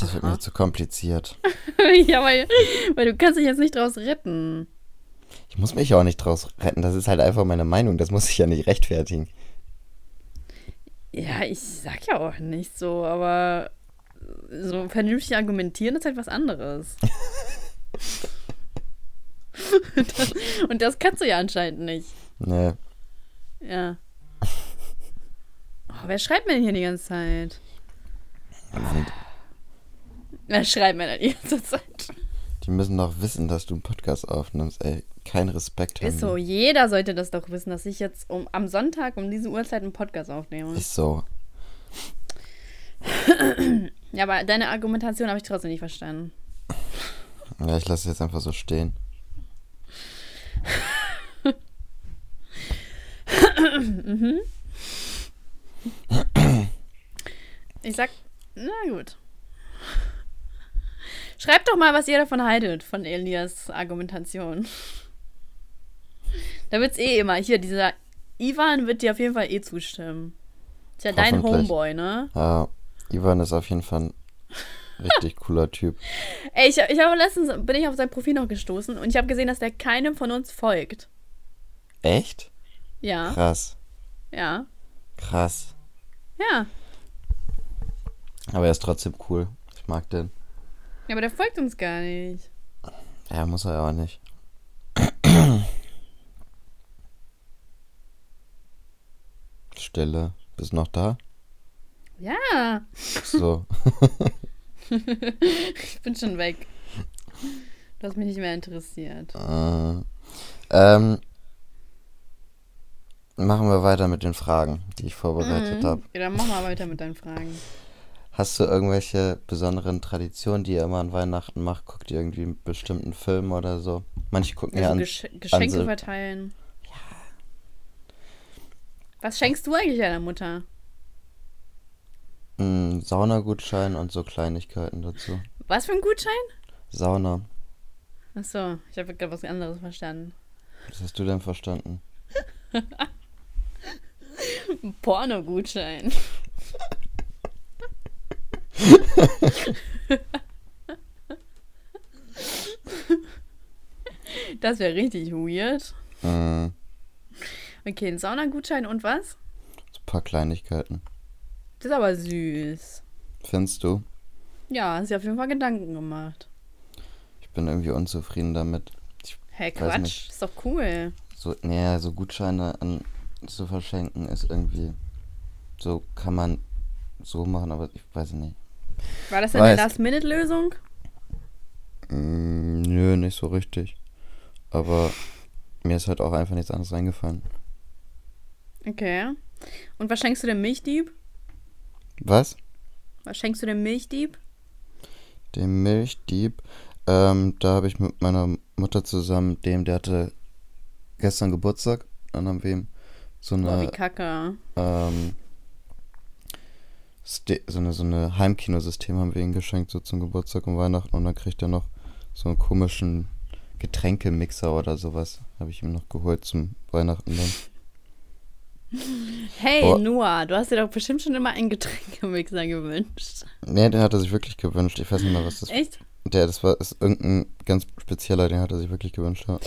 das wird Aha. mir zu kompliziert. ja, weil, weil du kannst dich jetzt nicht draus retten. Ich muss mich auch nicht draus retten, das ist halt einfach meine Meinung, das muss ich ja nicht rechtfertigen. Ja, ich sag ja auch nicht so, aber so vernünftig argumentieren ist halt was anderes. und, das, und das kannst du ja anscheinend nicht. Nee, Ja. Oh, wer schreibt mir denn hier die ganze Zeit? Wer schreibt mir denn die ganze Zeit? die müssen doch wissen, dass du einen Podcast aufnimmst, ey. Kein Respekt haben Ist so, jeder sollte das doch wissen, dass ich jetzt um, am Sonntag um diese Uhrzeit einen Podcast aufnehme. Ist so. Ja, aber deine Argumentation habe ich trotzdem nicht verstanden. Ja, ich lasse es jetzt einfach so stehen. Ich sag, na gut. Schreibt doch mal, was ihr davon haltet, von Elias Argumentation. Da wird's eh immer. Hier, dieser Ivan wird dir auf jeden Fall eh zustimmen. Ist ja dein. Homeboy, ne? Ja, Ivan ist auf jeden Fall ein richtig cooler Typ. Ey, ich, ich habe letztens, bin ich auf sein Profil noch gestoßen und ich habe gesehen, dass der keinem von uns folgt. Echt? Ja, Krass. ja, Krass. ja. Aber er ist trotzdem cool. Ich mag den. Ja, aber der folgt uns gar nicht. Ja, muss er ja auch nicht. Stille. Bist noch da? Ja, So. ich bin schon weg. Du hast mich nicht mehr interessiert. äh, ähm, machen wir weiter mit den Fragen, die ich vorbereitet Mhm. habe. Ja, dann mach mal weiter mit deinen Fragen. Hast du irgendwelche besonderen Traditionen, die ihr immer an Weihnachten macht? Guckt ihr irgendwie einen bestimmten Film oder so? Manche gucken ja Also an. Gesch Geschenke Sil- verteilen. Was schenkst du eigentlich deiner Mutter? Einen Saunagutschein und so Kleinigkeiten dazu. Was für ein Gutschein? Sauna. Achso, ich habe gerade was anderes verstanden. Was hast du denn verstanden? Ein Porno-Gutschein. das wäre richtig weird. Mhm. Okay, ein Saunagutschein und was? So ein paar Kleinigkeiten. Das ist aber süß. Findest du? Ja, hast dir auf jeden Fall Gedanken gemacht. Ich bin irgendwie unzufrieden damit. Hä, Weiß Quatsch, nicht. ist doch cool. So, naja, so Gutscheine an, zu verschenken ist irgendwie. So kann man so machen, aber ich weiß nicht. War das denn eine. Last-Minute-Lösung? Mm, nö, nicht so richtig. Aber mir ist halt auch einfach nichts anderes eingefallen. Okay. Und was schenkst du dem Milchdieb? Was? Was schenkst du dem Milchdieb? Den Milchdieb. Ähm, da habe ich mit meiner Mutter zusammen, dem, der hatte gestern Geburtstag. Dann haben wir ihm so Boah, wie eine, kacke. ähm, Ste so eine, so eine Heimkinosystem haben wir ihm geschenkt, so zum Geburtstag und Weihnachten. Und dann kriegt er noch so einen komischen Getränkemixer oder sowas. Habe ich ihm noch geholt zum Weihnachten dann. Hey, Boah. Noah, du hast dir doch bestimmt schon immer einen Getränkemixer gewünscht. Nee, den hat er sich wirklich gewünscht. Ich weiß nicht mal, was das Echt? Der, das war ist irgendein ganz spezieller, den hat er sich wirklich gewünscht. Ja.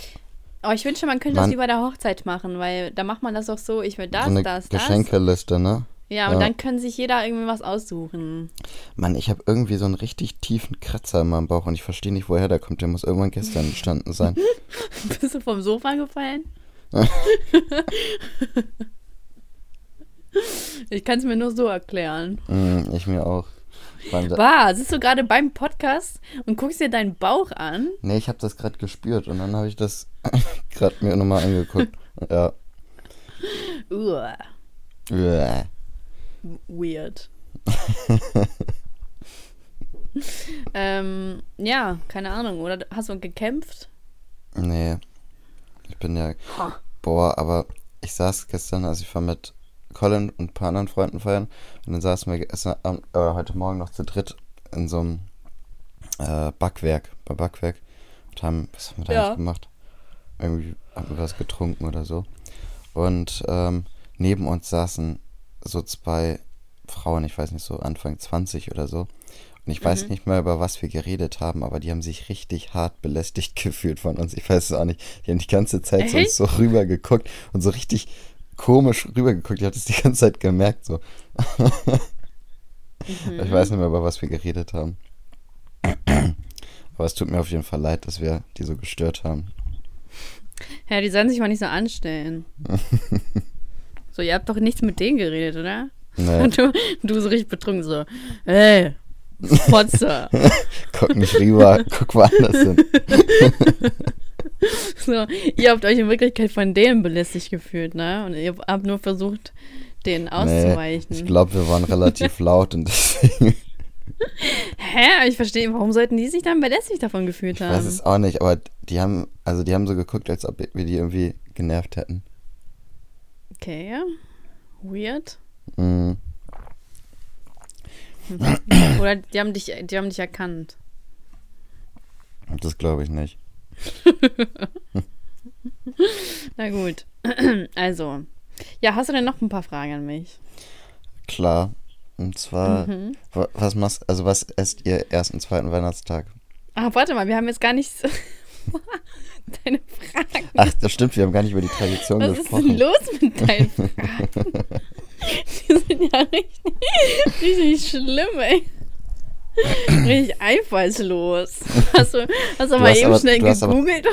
Aber ich wünsche, man könnte Mann. das wie bei der Hochzeit machen, weil da macht man das doch so, ich will das, so eine das, das. Geschenkeliste, ne? Ja, und Ja. dann können sich jeder irgendwie was aussuchen. Mann, ich habe irgendwie so einen richtig tiefen Kratzer in meinem Bauch und ich verstehe nicht, woher der kommt. Der muss irgendwann gestern entstanden sein. Bist du vom Sofa gefallen? ich kann es mir nur so erklären. mm, ich mir auch. Bah, sitzt du gerade beim Podcast und guckst dir deinen Bauch an? Nee, ich habe das gerade gespürt und dann habe ich das gerade mir nochmal angeguckt. Ja. Uah, Uäh. weird. ähm, ja, keine Ahnung. Oder hast du gekämpft? Nee. Ich bin ja. Boah, aber ich saß gestern, also ich war mit Colin und ein paar anderen Freunden feiern und dann saßen wir gestern Abend, äh, heute Morgen noch zu dritt in so einem äh, Backwerk, bei Backwerk und haben, was haben wir da Ja. gemacht? Irgendwie haben wir was getrunken oder so. Und ähm, neben uns saßen so zwei Frauen, ich weiß nicht, so Anfang 20 oder so. Und ich weiß Mhm. nicht mehr, über was wir geredet haben, aber die haben sich richtig hart belästigt gefühlt von uns. Ich weiß es auch nicht. Die haben die ganze Zeit so, so rüber geguckt und so richtig komisch rüber geguckt. Ich habe das die ganze Zeit gemerkt. So. Mhm. Ich weiß nicht mehr, über was wir geredet haben. Aber es tut mir auf jeden Fall leid, dass wir die so gestört haben. Ja, die sollen sich mal nicht so anstellen. so, ihr habt doch nichts mit denen geredet, oder? Nee, Und du, du so richtig betrunken so, ey, Fotze. guck nicht rüber, guck woanders hin. so, ihr habt euch in Wirklichkeit von denen belästigt gefühlt, ne? Und ihr habt nur versucht, denen Nee, auszuweichen. ich glaube, wir waren relativ laut und deswegen. Hä? Ich verstehe, warum sollten die sich dann belästigt davon gefühlt Ich haben? weiß es auch nicht, aber die haben, also die haben so geguckt, als ob wir die irgendwie genervt hätten. Okay. Weird. Mhm. Oder die haben dich, die haben dich erkannt. Das glaube ich nicht. Na gut. Also. Ja, hast du denn noch ein paar Fragen an mich? Klar. Und zwar, Mhm. wa- was machst, also was esst ihr ersten, zweiten Weihnachtstag? Ah, warte mal, wir haben jetzt gar nicht so deine Fragen. Ach, das stimmt, wir haben gar nicht über die Tradition Was ist gesprochen. denn los mit deinen Fragen? Die sind ja richtig, richtig schlimm, ey. Richtig einfallslos. Hast du, hast du, mal hast eben aber- schnell du hast aber- gegoogelt?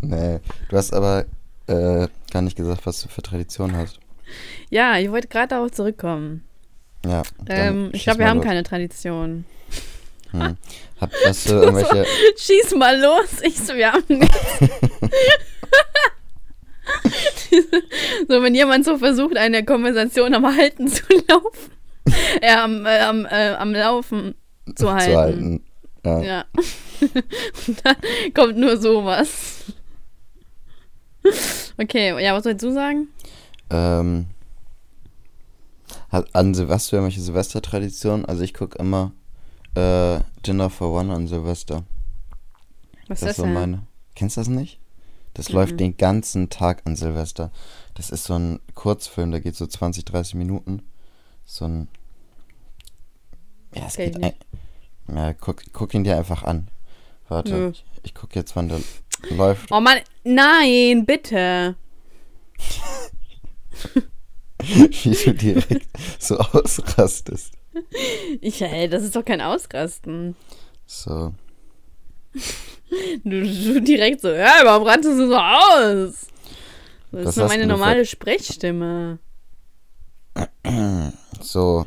Nee, du hast aber äh, gar nicht gesagt, was du für Tradition hast. Ja, ich wollte gerade darauf zurückkommen. Ja. Ähm, ich glaube, wir haben los. keine Tradition. Hm. Hab, hast du irgendwelche. Schieß mal los. Ich so, wir haben nichts. so, wenn jemand so versucht, eine Konversation am Halten zu laufen. ja, am, äh, am, äh, am Laufen zu halten. zu halten. Ja. Ja. Und dann kommt nur sowas. Okay, ja, was sollst du sagen? Ähm, an Silvester irgendwelche Silvestertraditionen? Also ich gucke immer äh, Dinner for One an Silvester. Was das ist ist so meine. Kennst du das nicht? Das Mhm. läuft den ganzen Tag an Silvester. Das ist so ein Kurzfilm, der geht so 20, 30 Minuten. So ein. Ja, es geht. Ein, ja, guck, guck ihn dir einfach an. Warte, Nö. ich, ich guck jetzt, wann der läuft. Oh Mann, nein, bitte. Wie du direkt so ausrastest. Ich, ey, das ist doch kein Ausrasten. So. Du, du direkt so, ja, warum rastest du so aus? Das Was ist nur meine normale Sprechstimme. So.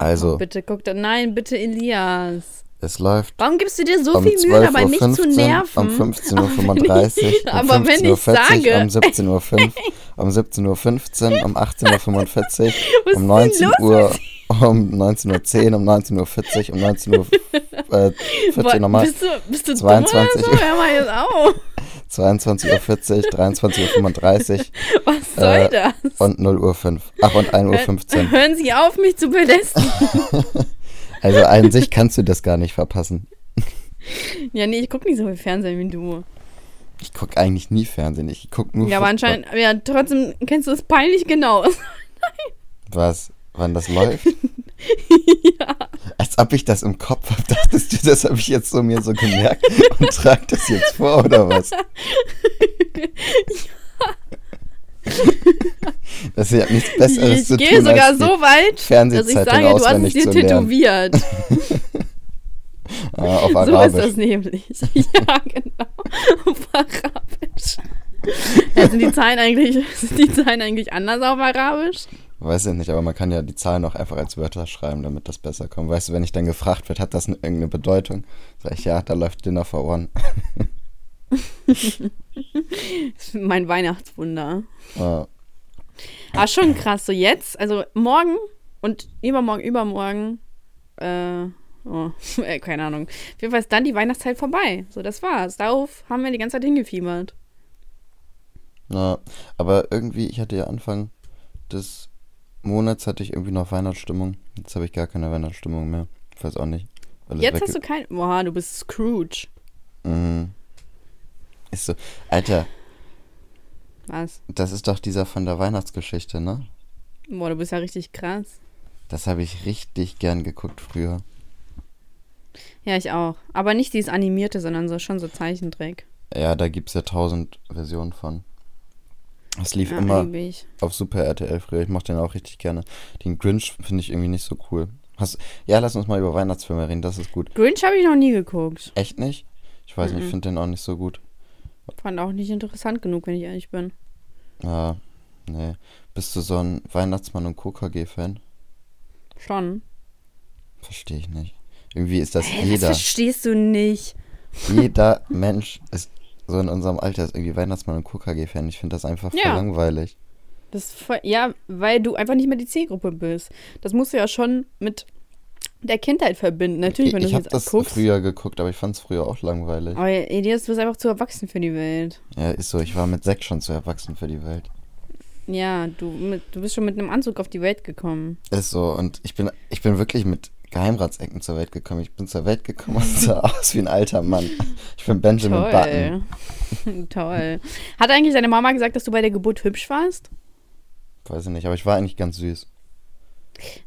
Also, Bitte guck da, nein, bitte Elias. es läuft Warum gibst du dir so um viel Mühe dabei, mich zu 12.15 Uhr, nerven? um 15.35 Uhr, um Aber wenn ich 15.40 Uhr, um 17.05 Uhr, um 17.15 Uhr, um 18.45 Uhr, um ist 19 denn los Uhr, um 19.10 Uhr, um 19.40 Uhr, um 19.14 Uhr 14 Boah, nochmal, Bist du, bist du 22 dumm oder so? Hör mal jetzt auf. 22.40 Uhr, 23.35 Uhr Was soll Äh, das? und 0.05 Uhr. Ach, und 1.15 Uhr. Hören Sie auf, mich zu belästigen. Also an sich kannst du das gar nicht verpassen. ja, nee, ich gucke nicht so viel Fernsehen wie du. Ich gucke eigentlich nie Fernsehen. Ich gucke nur Ja, aber Football. anscheinend, ja, trotzdem kennst du es peinlich genau. Was? Wann das läuft? ja. Als ob ich das im Kopf habe. Dachtest du, das habe ich jetzt so mir so gemerkt und trage das jetzt vor, oder was? Das ist ja nichts Besseres Ich zu gehe tun, sogar als die so weit, dass ich sage, du hast es dir tätowiert. Ah, auf So ist Arabisch. das nämlich. Ja, genau. Auf Arabisch. Ja, sind die Zahlen eigentlich, sind die Zahlen eigentlich anders auf Arabisch? Weiß ich nicht, aber man kann ja die Zahlen auch einfach als Wörter schreiben, damit das besser kommt. Weißt du, wenn ich dann gefragt wird, hat das eine- irgendeine Bedeutung? Sag ich, ja, da läuft Dinner for One. Mein Weihnachtswunder. Ah, Ah, schon krass. So jetzt, also morgen und übermorgen, übermorgen, äh, oh, äh, keine Ahnung. Auf jeden Fall ist dann die Weihnachtszeit vorbei. So, das war's. Darauf haben wir die ganze Zeit hingefiebert. na, aber irgendwie, ich hatte ja Anfang des Monats hatte ich irgendwie noch Weihnachtsstimmung. Jetzt habe ich gar keine Weihnachtsstimmung mehr. Ich weiß auch nicht. Jetzt hast du kein. Boah, du bist Scrooge. Mhm. Ist so. Alter, Was? das ist doch dieser von der Weihnachtsgeschichte, ne? Boah, du bist ja richtig krass. Das habe ich richtig gern geguckt früher. Ja, ich auch. Aber nicht dieses animierte, sondern so schon so Zeichentrick. Ja, da gibt es ja tausend Versionen von. Das lief Ja, immer ewig. auf Super RTL früher. Ich mochte den auch richtig gerne. Den Grinch finde ich irgendwie nicht so cool. Hast, ja, lass uns mal über Weihnachtsfilme reden, das ist gut. Grinch habe ich noch nie geguckt. Echt nicht? Ich weiß nicht, ich finde den auch nicht so gut. Fand auch nicht interessant genug, wenn ich ehrlich bin. Ja, nee. Bist du so ein Weihnachtsmann und KKG-Fan? Schon. Verstehe ich nicht. Irgendwie ist das das jeder. verstehst du nicht. Jeder Mensch ist so in unserem Alter ist irgendwie Weihnachtsmann und KKG-Fan. Ich finde das einfach voll Ja. langweilig. Das voll, ja, weil du einfach nicht mehr die Zielgruppe bist. Das musst du ja schon mit der Kindheit verbinden. Natürlich, wenn ich du ich habe jetzt das guckst. früher geguckt, aber ich fand es früher auch langweilig. Aber Elias, du bist einfach zu erwachsen für die Welt. Ja, ist so. Ich war mit sechs schon zu erwachsen für die Welt. Ja, du, mit, du bist schon mit einem Anzug auf die Welt gekommen. Ist so. Und ich bin, ich bin wirklich mit Geheimratsecken zur Welt gekommen. Ich bin zur Welt gekommen und sah aus wie ein alter Mann. Ich bin Benjamin Button. Toll. Toll. Hat eigentlich deine Mama gesagt, dass du bei der Geburt hübsch warst? Weiß ich nicht, aber ich war eigentlich ganz süß.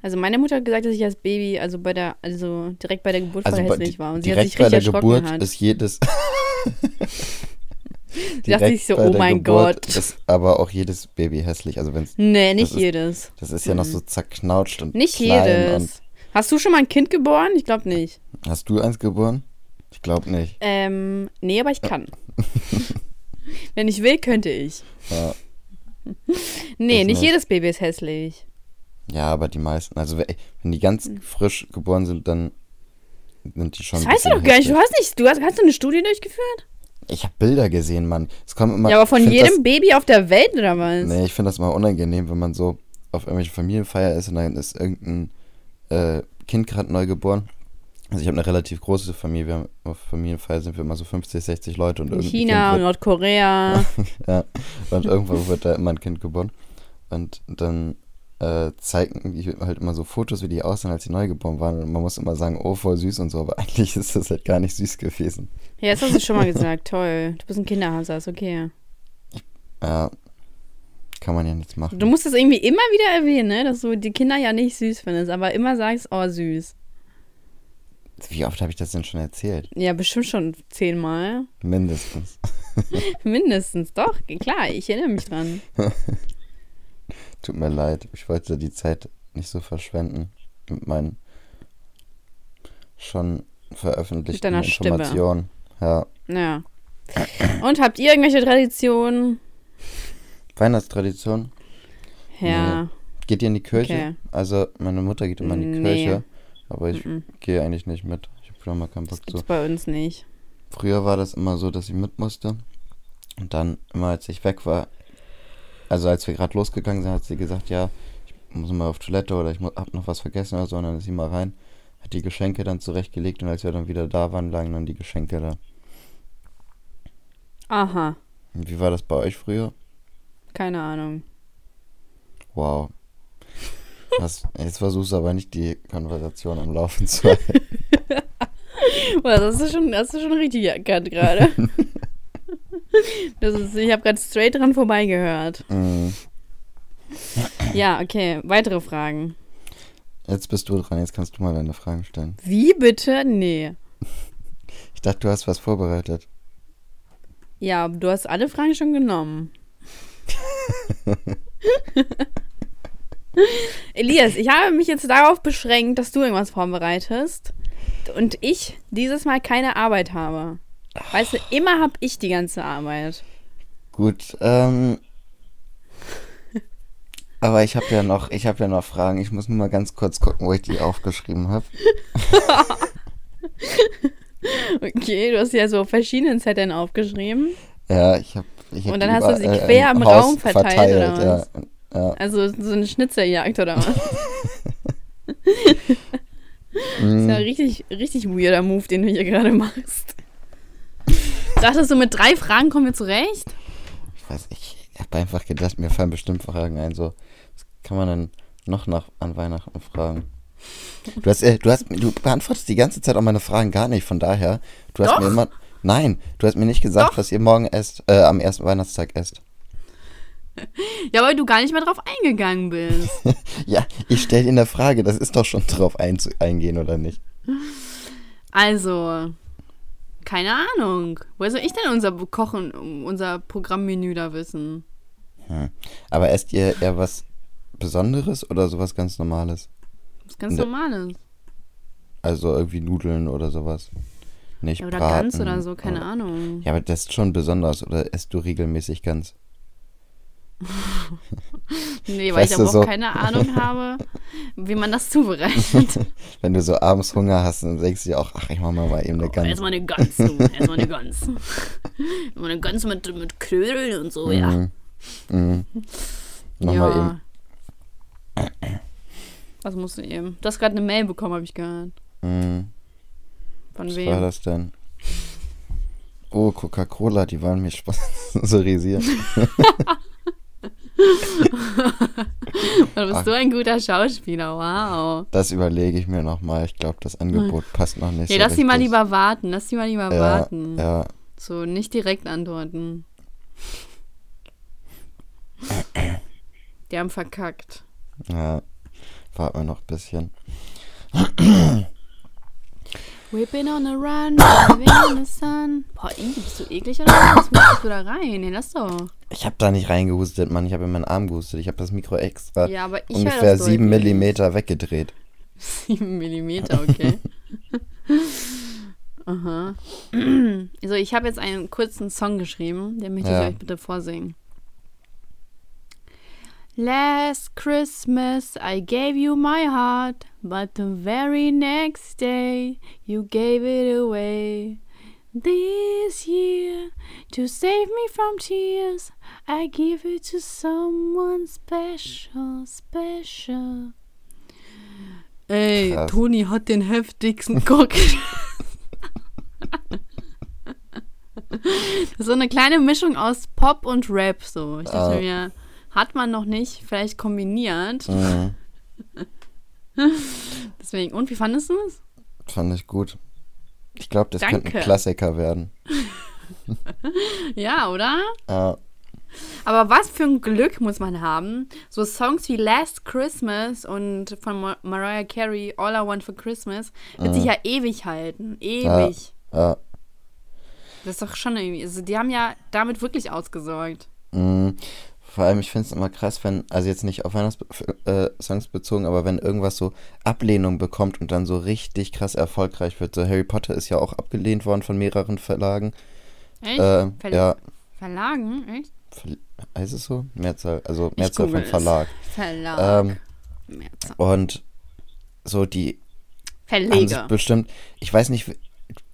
Also meine Mutter hat gesagt, dass ich als Baby, also bei der, also direkt bei der Geburt voll Also bei- hässlich war. Und sie hat direkt sich bei richtig der erschrocken Geburt hat. ist jedes. Sie dachte sich so, bei oh der mein Geburt Gott. Ist aber auch jedes Baby hässlich. Also wenn's, Nee, nicht das ist- jedes. das ist ja noch so zerknautscht und Mhm. Nicht klein. jedes. Hast du schon mal ein Kind geboren? Ich glaube nicht. Hast du eins geboren? Ich glaube nicht. Ähm, nee, aber ich kann. Wenn ich will, könnte ich. Ja. Nee, Ich nicht nicht. jedes Baby ist hässlich. Ja, aber die meisten, also we- wenn die ganz frisch geboren sind, dann sind die schon. Das weißt du doch gar nicht. Du hast nicht, du hast, hast du eine Studie durchgeführt? Ich habe Bilder gesehen, Mann. Es kommen immer. ja, aber von jedem Baby auf der Welt oder was? Das, nee, ich finde das mal unangenehm, wenn man so auf irgendwelche Familienfeier ist und dann ist irgendein äh, Kind gerade neu geboren. Also ich habe eine relativ große Familie. Wir haben auf Familienfeier sind wir immer so 50, 60 Leute und irgendein China, wird, Nordkorea. ja, und irgendwo wird da immer ein Kind geboren. Und dann äh, zeigen die halt immer so Fotos, wie die aussehen, als sie neu geboren waren. Und man muss immer sagen, oh, voll süß und so, aber eigentlich ist das halt gar nicht süß gewesen. ja, das hast du schon mal gesagt. Toll. Du bist ein Kinderhasser, ist okay. Ja, kann man ja nichts machen. Du musst es irgendwie immer wieder erwähnen, ne? dass du die Kinder ja nicht süß findest, aber immer sagst, oh, süß. Wie oft habe ich das denn schon erzählt? Ja, bestimmt schon zehnmal. Mindestens. Mindestens, doch, klar, ich erinnere mich dran. Tut mir leid. Ich wollte die Zeit nicht so verschwenden mit meinen schon veröffentlichten Stimme. Informationen. Ja. Ja. Und habt ihr irgendwelche Traditionen? Weihnachtstradition. Ja. Geht ihr in die Kirche? Okay. Also meine Mutter geht immer in die Nee. Kirche, aber ich Mhm. gehe eigentlich nicht mit. Ich habe da mal keinen Bock Das gibt's zu. bei uns nicht. Früher war das immer so, dass ich mit musste. Und dann, immer als ich weg war, also als wir gerade losgegangen sind, hat sie gesagt, ja, ich muss mal auf Toilette oder ich mu- hab noch was vergessen oder so. Und dann ist sie mal rein, hat die Geschenke dann zurechtgelegt und als wir dann wieder da waren, lagen dann die Geschenke da. Aha, Und wie war das bei euch früher? Keine Ahnung. Wow. Was, jetzt versuchst du aber nicht die Konversation am Laufen zu halten. Boah, das hast du schon, hast du schon richtig erkannt gerade. Das ist, ich habe gerade straight dran vorbeigehört. Mm. Ja, okay. Weitere Fragen. Jetzt bist du dran, jetzt kannst du mal deine Fragen stellen. Wie bitte? Nee. Ich dachte, du hast was vorbereitet. Ja, du hast alle Fragen schon genommen. Elias, ich habe mich jetzt darauf beschränkt, dass du irgendwas vorbereitest und ich dieses Mal keine Arbeit habe. Weißt du, immer habe ich die ganze Arbeit. Gut, ähm. Aber ich habe ja noch, ich habe ja noch Fragen. Ich muss nur mal ganz kurz gucken, wo ich die aufgeschrieben habe. Okay, du hast ja so auf verschiedenen Zetteln aufgeschrieben. Ja, ich habe. Und dann hast du sie überall, quer im im Raum verteilt, oder was? Ja, ja. Also so eine Schnitzeljagd oder was? Das ist Mm, ja richtig, richtig weirder Move, den du hier gerade machst. Dachtest du, mit drei Fragen kommen wir zurecht? ich weiß. Ich habe einfach gedacht, mir fallen bestimmt Fragen ein. So, was kann man denn noch nach, an Weihnachten fragen? Du hast, äh, du hast, du beantwortest die ganze Zeit auch meine Fragen gar nicht. Von daher, du hast Doch. mir immer, nein, du hast mir nicht gesagt, Doch. was ihr morgen esst, äh, am ersten Weihnachtstag esst. Ja, weil du gar nicht mehr drauf eingegangen bist. Ja, ich stelle dir eine Frage, das ist doch schon drauf eingehen, oder nicht? Also, keine Ahnung. Woher soll ich denn unser Kochen, unser Programmmenü da wissen? Hm. Aber esst ihr eher was Besonderes oder sowas ganz Normales? Was ganz Ne. Normales. Also irgendwie Nudeln oder sowas? Nicht Ja, oder Braten, Gans oder so, keine oder- Ahnung. Ja, aber das ist schon besonders. Oder esst du regelmäßig Gans? Nee, weil ich Weißt du, aber auch so- keine Ahnung habe, wie man das zubereitet. Wenn du so abends Hunger hast, dann denkst du dir auch, ach, ich mach mal mal eben eine Gans. Erstmal eine Gans, du. Erstmal eine Gans. Erstmal eine Gans mit, mit Knödeln und so, ja. Mhm. Mhm. Nochmal ja. eben. Was musst du eben? Du hast gerade eine Mail bekommen, habe ich gehört. Mhm. Von Was war wem? das denn? Oh, Coca-Cola, die wollen mich sponsorisieren. Du bist Ach. so ein guter Schauspieler, wow. Das überlege ich mir nochmal. Ich glaube, das Angebot passt noch nicht Nee, so lass die mal richtig. lieber warten. Lass die mal lieber ja, warten. Ja, So, nicht direkt antworten. Die haben verkackt. ja. Warten wir noch ein bisschen. Whipping on a run, driving in the sun. Boah, ih, bist du eklig oder was? Machst du da rein? Nee, lass doch. Ich habe da nicht reingehustet, Mann. Ich habe in meinen Arm gehustet. Ich habe das Mikro extra Ja, aber ich ungefähr höre das sieben deutlich. Millimeter weggedreht. 7 Millimeter, okay. Aha. Also ich habe jetzt einen kurzen Song geschrieben, den möchte Ja. ich euch bitte vorsingen. Last Christmas I gave you my heart, but the very next day you gave it away. This year, to save me from tears, I give it to someone special, special. Ey, Krass. Toni hat den heftigsten Cock. so eine kleine Mischung aus Pop und Rap, so. Ich dachte Ah. mir, hat man noch nicht, vielleicht kombiniert. Mhm. Deswegen, und wie fandest du es? Fand ich gut. Ich glaube, das könnte Danke. ein Klassiker werden. Ja, oder? Ja. Aber was für ein Glück muss man haben? So Songs wie Last Christmas und von Mar Mariah Carey, All I Want for Christmas, wird sich ja ewig halten. Ewig. ja. Das ist doch schon irgendwie. Also die haben ja damit wirklich ausgesorgt. Mhm. Vor allem, ich finde es immer krass, wenn, also jetzt nicht auf Weihnachtssongs äh, bezogen, aber wenn irgendwas so Ablehnung bekommt und dann so richtig krass erfolgreich wird. So Harry Potter ist ja auch abgelehnt worden von mehreren Verlagen. Echt? Äh, Ver ja, Verlagen? Echt? Ver heißt es so? Mehrzahl, also Mehrzahl von es. Verlag. Verlag. Ähm, Mehrzahl. und so die haben sich Verleger. bestimmt, ich weiß nicht,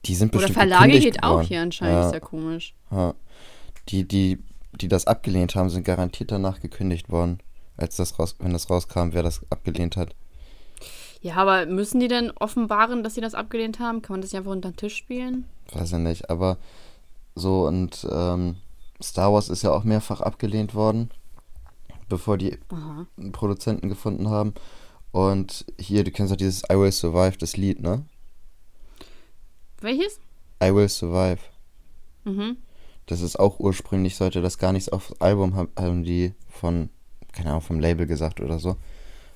die sind Oder bestimmt Verlage gekündigt geht auch worden. hier anscheinend. Ja. Ist ja komisch. Ja. Die, die, die das abgelehnt haben, sind garantiert danach gekündigt worden. Als das raus, wenn das rauskam, wer das abgelehnt hat. Ja, aber müssen die denn offenbaren, dass sie das abgelehnt haben? Kann man das nicht einfach unter den Tisch spielen? Weiß ich nicht. Aber so und ähm, Star Wars ist ja auch mehrfach abgelehnt worden, bevor die Aha. Produzenten gefunden haben. Und hier, du kennst ja dieses I Will Survive, das Lied, ne? Welches? I Will Survive. Mhm. Das ist auch ursprünglich, sollte das gar nichts aufs Album haben, haben die von, keine Ahnung, vom Label gesagt oder so.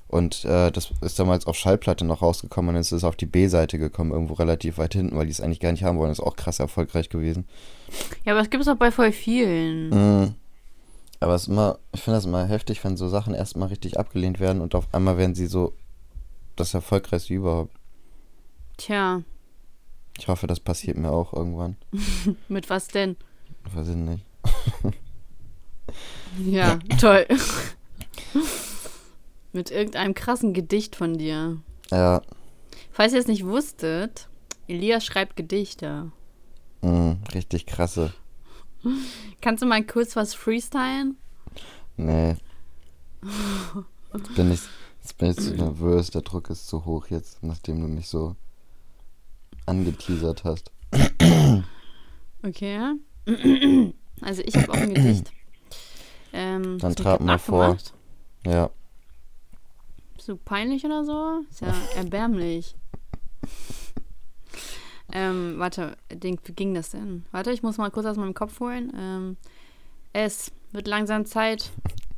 Und äh, das ist damals auf Schallplatte noch rausgekommen und es ist auf die B-Seite gekommen, irgendwo relativ weit hinten, weil die es eigentlich gar nicht haben wollen. ist auch krass erfolgreich gewesen. Ja, aber das gibt es auch bei voll vielen. Mhm. Aber es ist immer, ich finde das immer heftig, wenn so Sachen erstmal richtig abgelehnt werden und auf einmal werden sie so das erfolgreichste überhaupt. Tja, Ich hoffe, das passiert mir auch irgendwann. mit was denn? Weiß ich nicht. Ja, toll. mit irgendeinem krassen Gedicht von dir. Ja, Falls ihr es nicht wusstet, Elias schreibt Gedichte. mh, richtig krasse. Kannst du mal kurz was freestylen? Nee. Jetzt bin ich, jetzt bin ich zu nervös, der Druck ist zu hoch jetzt, nachdem du mich so angeteasert hast. Okay. Also ich habe auch ein Gedicht. Ähm, Dann gerade mal vor. Ja, Bist du peinlich oder so? Ist ja erbärmlich. ähm, warte, Ding, wie ging das denn? Warte, ich muss mal kurz aus meinem Kopf holen. Ähm, es wird langsam Zeit,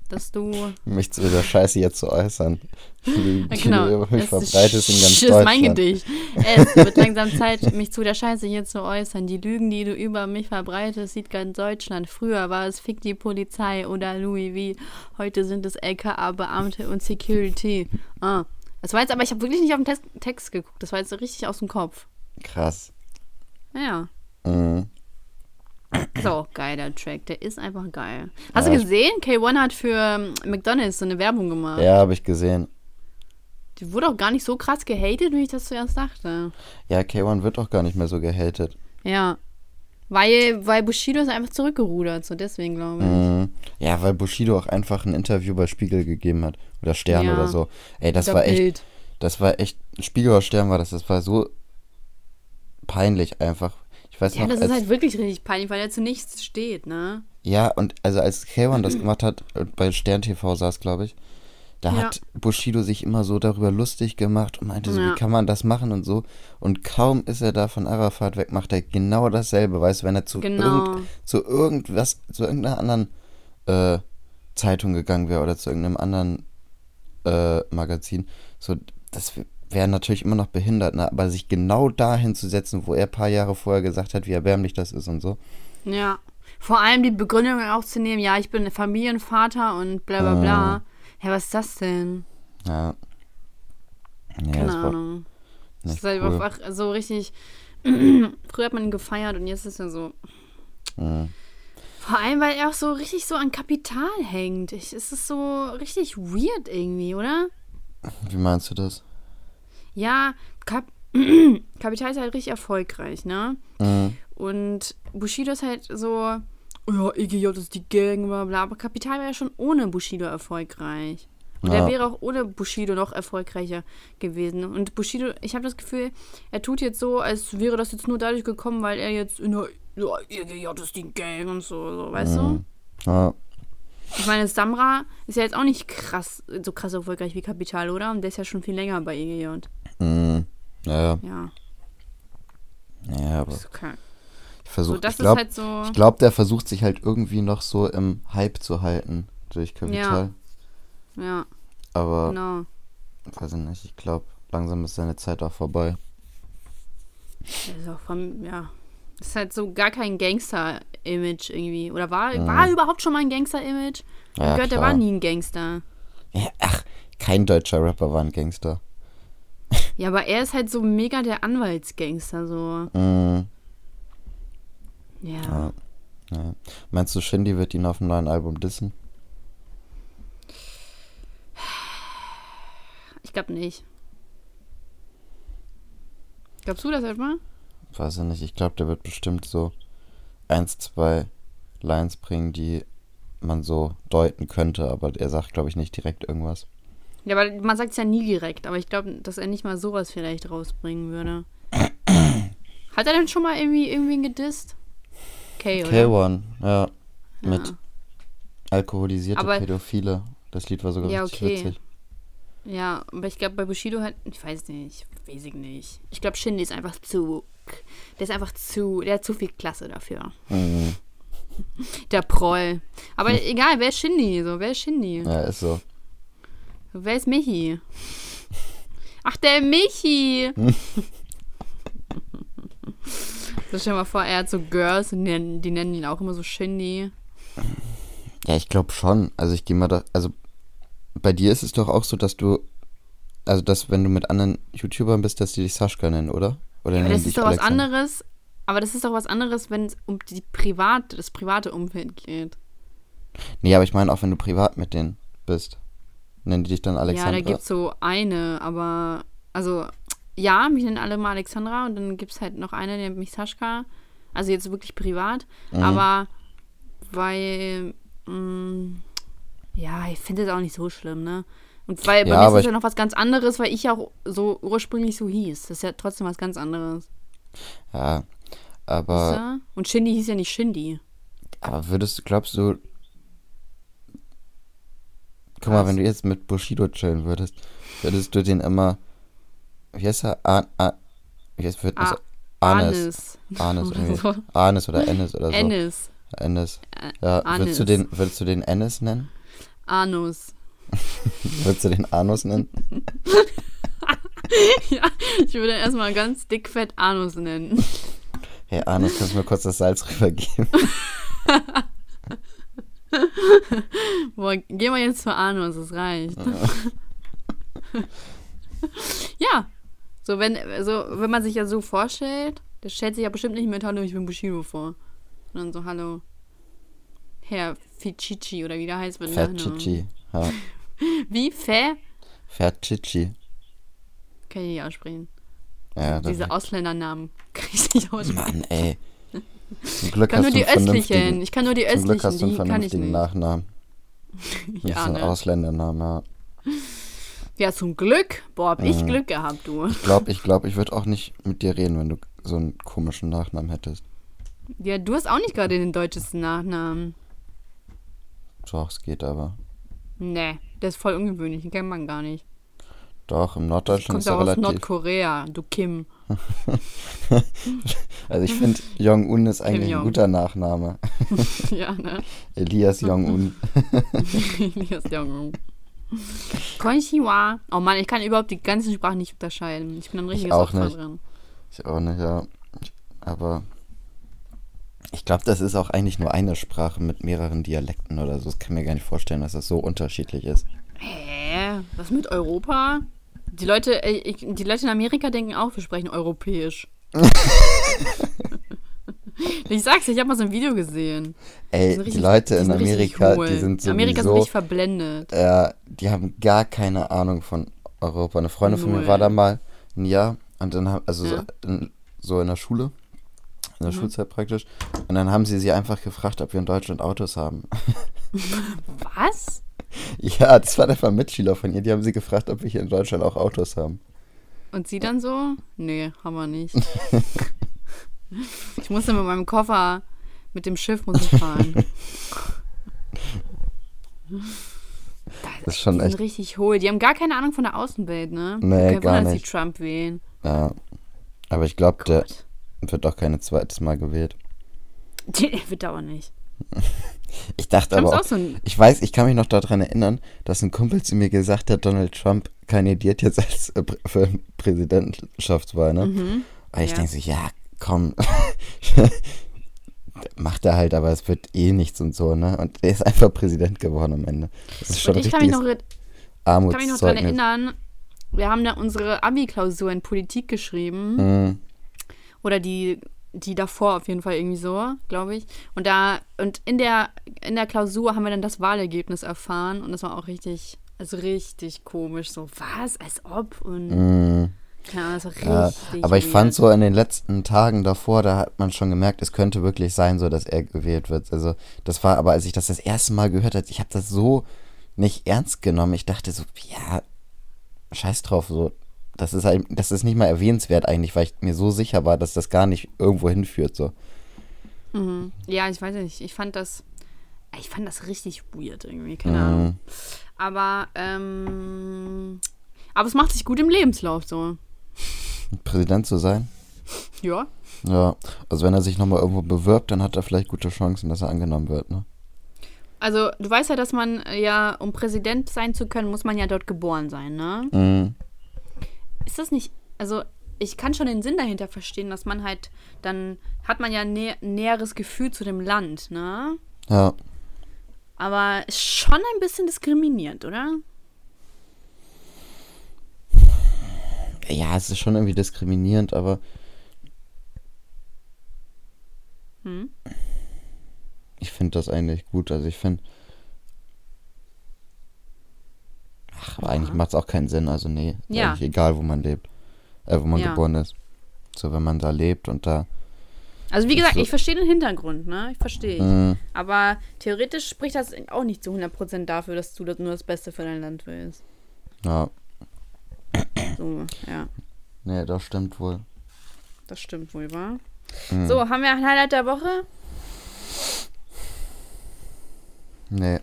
dass du. mich zu dieser Scheiße jetzt zu äußern, die, die Genau. du über mich es verbreitest in ganz ist Deutschland. mein Gedicht. Es wird langsam Zeit, mich zu der Scheiße hier zu äußern. Die Lügen, die du über mich verbreitest, sieht ganz Deutschland. Früher war es Fick die Polizei oder Louis V. Heute sind es LKA-Beamte und Security. Ah. Das war jetzt aber, ich habe wirklich nicht auf den Text, Text geguckt. Das war jetzt so richtig aus dem Kopf. Krass. Ja. Mhm. Ist auch geil, der Track. Der ist einfach geil. Hast Ja, du gesehen? K1 hat für ähm, McDonalds so eine Werbung gemacht. Ja, habe ich gesehen. Die wurde auch gar nicht so krass gehatet, wie ich das zuerst dachte. Ja, K1 wird auch gar nicht mehr so gehatet. Ja. Weil, weil Bushido ist einfach zurückgerudert, so deswegen glaube ich. Mhm. Ja, weil Bushido auch einfach ein Interview bei Spiegel gegeben hat. Oder Stern Ja. oder so. Ey, das war echt, Bild. das war echt, Spiegel oder Stern war das, das war so peinlich einfach. Ich weiß Ja, noch, das als, ist halt wirklich richtig peinlich, weil er zu nichts steht, ne? Ja, und also als K1 das gemacht hat, und bei Stern TV saß, glaube ich, da Ja. hat Bushido sich immer so darüber lustig gemacht und meinte so, Ja. wie kann man das machen und so. Und kaum ist er da von Arafat weg, macht er genau dasselbe, weißt du, wenn er zu, Genau. irgend, zu irgendwas, zu irgendeiner anderen äh, Zeitung gegangen wäre oder zu irgendeinem anderen äh, Magazin, so, das wäre natürlich immer noch behindert, ne? aber sich genau dahin zu setzen, wo er ein paar Jahre vorher gesagt hat, wie erbärmlich das ist und so. Ja. Vor allem die Begründung auch zu nehmen, ja, ich bin Familienvater und bla bla bla. Ja, was ist das denn? Ja. Ja, Keine das Ahnung. Das ist halt cool. einfach so richtig. Früher hat man ihn gefeiert und jetzt ist er so. Mhm. Vor allem, weil er auch so richtig so an Kapital hängt. Ich, es ist so richtig weird irgendwie, oder? Wie meinst du das? Ja, Kap Kapital ist halt richtig erfolgreich, ne? Mhm. Und Bushido ist halt so, ja, EGJ ist die Gang, bla bla. Aber Kapital wäre ja schon ohne Bushido erfolgreich. Und Ja. er wäre auch ohne Bushido noch erfolgreicher gewesen. Und Bushido, ich habe das Gefühl, er tut jetzt so, als wäre das jetzt nur dadurch gekommen, weil er jetzt in der ja, EGJ ist die Gang und so, so weißt du? Ja. Ich meine, Samra ist ja jetzt auch nicht krass, so krass erfolgreich wie Kapital, oder? Und der ist ja schon viel länger bei EGJ. Mhm. Ja, Ja, ja, aber okay. ich So, versuche, das ich glaube, halt so. ich glaube, der versucht sich halt irgendwie noch so im Hype zu halten durch Kapital. Ja, Aber, genau. weiß ich nicht, ich glaube, langsam ist seine Zeit auch vorbei. Ist auch vom, ja. Ist halt so gar kein Gangster-Image irgendwie. Oder war, Mhm. war er überhaupt schon mal ein Gangster-Image? Ich Ja, hab gehört, der klar. war nie ein Gangster. Ja, ach, kein deutscher Rapper war ein Gangster. Ja, aber er ist halt so mega der Anwaltsgangster, so. Mhm. Ja. Ja. Ja. Meinst du, Shindy wird ihn auf dem neuen Album dissen? Ich glaube nicht. Glaubst du das etwa? Weiß ich nicht. Ich glaube, der wird bestimmt so eins, zwei Lines bringen, die man so deuten könnte, aber er sagt, glaube ich, nicht direkt irgendwas. Ja, aber man sagt es ja nie direkt. Aber ich glaube, dass er nicht mal sowas vielleicht rausbringen würde. Hat er denn schon mal irgendwie irgendwen gedisst? Okay, oder? K1, ja. Ja. Mit alkoholisierte Aber- Pädophile. Das Lied war sogar Ja, richtig okay. witzig. Ja, aber ich glaube, bei Bushido halt, ich weiß nicht, weiß ich nicht. Ich glaube, Shindy ist einfach zu, der ist einfach zu, der hat zu viel Klasse dafür. Mhm. Der Proll. Aber egal, wer ist Shindy? So, wer ist Shindy? Ja, ist so. Wer ist Michi? Ach, der Michi! so, stell dir mal vor, er hat so Girls und die, nennen- die nennen ihn auch immer so Shindy. Ja, ich glaube schon. Also ich gehe mal da. Also bei dir ist es doch auch so, dass du. Also dass wenn du mit anderen YouTubern bist, dass die dich Sascha nennen, oder? Oder Aber nennen das ist doch was Alexander? anderes. Aber das ist doch was anderes, wenn es um die private, das private Umfeld geht. Nee, aber ich meine auch, wenn du privat mit denen bist. Nennen die dich dann Alexander? Ja, da gibt's so eine, aber also ja, mich nennen alle mal Alexandra und dann gibt's halt noch eine, die nennt mich Sascha. Also jetzt wirklich privat, Mhm. aber weil mh, ja, ich finde das auch nicht so schlimm, ne? Und weil bei Ja, mir ist das ja noch was ganz anderes, weil ich ja auch so ursprünglich so hieß. Das ist ja trotzdem was ganz anderes. Ja. Aber? Und Shindy hieß ja nicht Shindy. aber würdest du, glaubst du. Guck mal, wenn du jetzt mit Bushido chillen würdest, würdest du den immer. Wie heißt er? An, an, wie heißt wird das? A- Anis. Anis. Anis, so. Anis oder Ennis oder so. Ennis. Ennis. Ä- Ja, Anis. würdest du den, würdest du den Ennis nennen? Anus. Würdest du den Anus nennen? ja, ich würde erstmal ganz dickfett Anus nennen. Hey Anus, kannst du mir kurz das Salz rübergeben? Boah, gehen wir jetzt zu Anus, das reicht. ja. So, wenn, so, wenn man sich ja so vorstellt, der stellt sich ja bestimmt nicht mit Hallo, ich bin Bushido vor. Sondern so, Hallo, Herr Fichichi oder wie der heißt. mit Nachnamen. Ferchichi. Ja. Wie? Fä? Ferchichi. Kann ich nicht aussprechen. Ja, das Diese Ausländernamen kann ich nicht aussprechen. Mann, ey. Zum Glück Ich kann hast nur du die östlichen. Ich kann nur die zum Glück östlichen, hast du einen vernünftigen nicht. Nachnamen. Das Ja, ist ein ne? Ausländernamen, ja. Ja, zum Glück. Boah, hab ich Mhm. Glück gehabt, du. Ich glaube, ich, glaub, ich würde auch nicht mit dir reden, wenn du so einen komischen Nachnamen hättest. Ja, du hast auch nicht gerade den deutschesten Nachnamen. Doch, es geht aber. Nee, der ist voll ungewöhnlich, den kennt man gar nicht. Doch, im Norddeutschland ist er aus relativ. Nordkorea, du Kim. Also ich finde, Jong-un ist eigentlich ein guter Nachname. ja, ne? Elias Jong-un. Elias Jong. Konnichiwa. Oh Mann, ich kann überhaupt die ganzen Sprachen nicht unterscheiden. Ich bin ein richtiges Opfer drin. Ich auch nicht, ja. Aber ich glaube, das ist auch eigentlich nur eine Sprache mit mehreren Dialekten oder so. Ich kann mir gar nicht vorstellen, dass das so unterschiedlich ist. Hä? Was mit Europa? Die Leute, äh, ich, die Leute in Amerika denken auch, wir sprechen europäisch. ich sag's, ich habe mal so ein Video gesehen. Die Ey, die richtig- Leute die in sind richtig Amerika, die sind Amerika sind richtig verblendet. äh, die haben gar keine Ahnung von Europa. Eine Freundin von mir Null. war da mal ein Jahr und dann haben, also Ja. so, in, so in der Schule in der Schulzeit praktisch. Und dann haben sie sie einfach gefragt, ob wir in Deutschland Autos haben. Was? ja, das war der Mitschüler von ihr. Die haben sie gefragt, ob wir hier in Deutschland auch Autos haben. Und sie dann so? Nee, haben wir nicht. ich musste mit meinem Koffer, mit dem Schiff muss ich fahren. Das ist schon die sind echt. richtig hohl. Die haben gar keine Ahnung von der Außenwelt, ne? Nee, Kein gar Wunder, dass nicht. die Trump wählen. Ja. Aber ich glaube, der wird auch keine zweites Mal gewählt. Die wird aber nicht. Ich dachte Trump aber auch auch, so ich weiß, ich kann mich noch daran erinnern, dass ein Kumpel zu mir gesagt hat, Donald Trump kandidiert jetzt als äh, für Präsidentschaftswahl, ne? Mhm. Aber ich Ja. denke so, ja, komm. Macht er halt, aber es wird eh nichts und so, ne? Und er ist einfach Präsident geworden am Ende. Das ist schon Und ich kann mich noch, kann mich noch daran erinnern, wir haben da unsere Abi-Klausur in Politik geschrieben. Mhm. Oder die, die davor auf jeden Fall irgendwie so, glaube ich. Und da, und in der, in der Klausur haben wir dann das Wahlergebnis erfahren und das war auch richtig, also richtig komisch. So, was? Als ob? Und das war Ja, richtig. aber ich weird. fand so in den letzten Tagen davor, da hat man schon gemerkt, es könnte wirklich sein, so dass er gewählt wird. Also das war, aber als ich das das erste Mal gehört habe, ich habe das so nicht ernst genommen. Ich dachte so, ja, scheiß drauf, so. Das ist das ist nicht mal erwähnenswert eigentlich, weil ich mir so sicher war, dass das gar nicht irgendwo hinführt, so. Mhm. Ja, ich weiß nicht. Ich fand das. Ich fand das richtig weird irgendwie, keine Ahnung. Mhm. Aber, ähm. Aber es macht sich gut im Lebenslauf so. Präsident zu sein. Ja. Ja, also wenn er sich nochmal irgendwo bewirbt, dann hat er vielleicht gute Chancen, dass er angenommen wird, ne? Also, du weißt ja, dass man ja, um Präsident sein zu können, muss man ja dort geboren sein, ne? Mhm. Ist das nicht. Also, ich kann schon den Sinn dahinter verstehen, dass man halt. Dann hat man ja nä näheres Gefühl zu dem Land, ne? Ja. Aber ist schon ein bisschen diskriminierend, oder? Ja, es ist schon irgendwie diskriminierend, aber Hm? ich finde das eigentlich gut. Also ich finde. Ach, aber eigentlich macht es auch keinen Sinn. Also nee, Ja. eigentlich egal, wo man lebt. Äh, wo man Ja. geboren ist. So, wenn man da lebt und da. Also, wie gesagt, so- ich verstehe den Hintergrund, ne? Ich verstehe. Mhm. Aber theoretisch spricht das auch nicht zu 100% dafür, dass du das nur das Beste für dein Land willst. Ja, So, ja, nee, das stimmt wohl. das stimmt wohl, wa? Mhm. So, haben wir ein Highlight der Woche? Nee.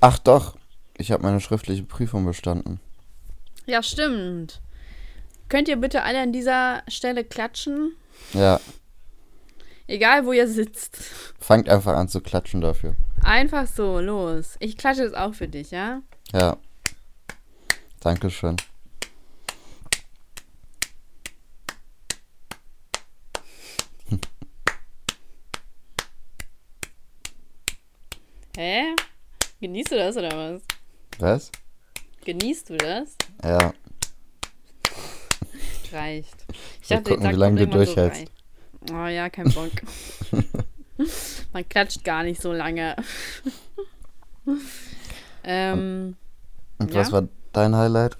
Ach doch, ich habe meine schriftliche Prüfung bestanden. Ja, stimmt. Könnt ihr bitte alle an dieser Stelle klatschen? Ja, Egal, wo ihr sitzt. fangt einfach an zu klatschen dafür. Einfach so, los. Ich klatsche jetzt auch für dich, ja? Ja. Dankeschön. Hä? Genießt du das oder was? Was? Genießt du das? Ja. Reicht. Ich Mal gucken, wie lange du so durchhältst. rein. oh ja, kein Bock. Man klatscht gar nicht so lange. ähm, Und Ja? was war dein Highlight?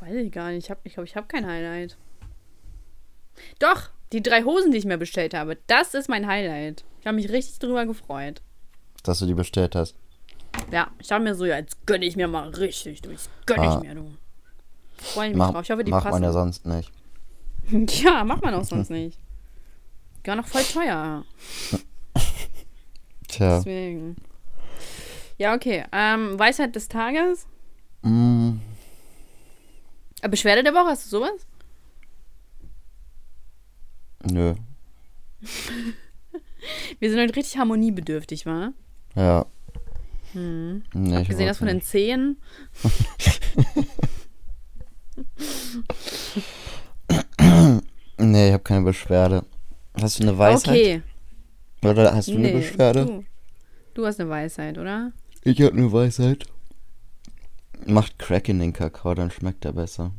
weiß ich gar nicht. Ich glaube, ich, glaub, ich habe kein Highlight. Doch, die drei Hosen, die ich mir bestellt habe, das ist mein Highlight. Ich habe mich richtig drüber gefreut. Dass du die bestellt hast. Ja, ich habe mir so, ja, jetzt gönne ich mir mal richtig. Du, jetzt gönne Ah. ich mir, du. Freue ich mich Mach, drauf. Ich hoffe, die macht passen. man ja sonst nicht. Ja, macht man auch sonst nicht. Gar noch voll teuer. Tja. Deswegen. Ja, okay. Ähm, Weisheit des Tages. Mm, Äh, Beschwerde der Woche, hast du sowas? Nö. Wir sind heute richtig harmoniebedürftig, wa? Ja. Hm. Nee, ich Gesehen das von den Zehen. Nee, ich habe keine Beschwerde. Hast du eine Weisheit? Okay. Oder hast du eine Nee, Beschwerde? Du, du hast eine Weisheit, oder? Ich habe eine Weisheit. Macht Crack in den Kakao, dann schmeckt er besser.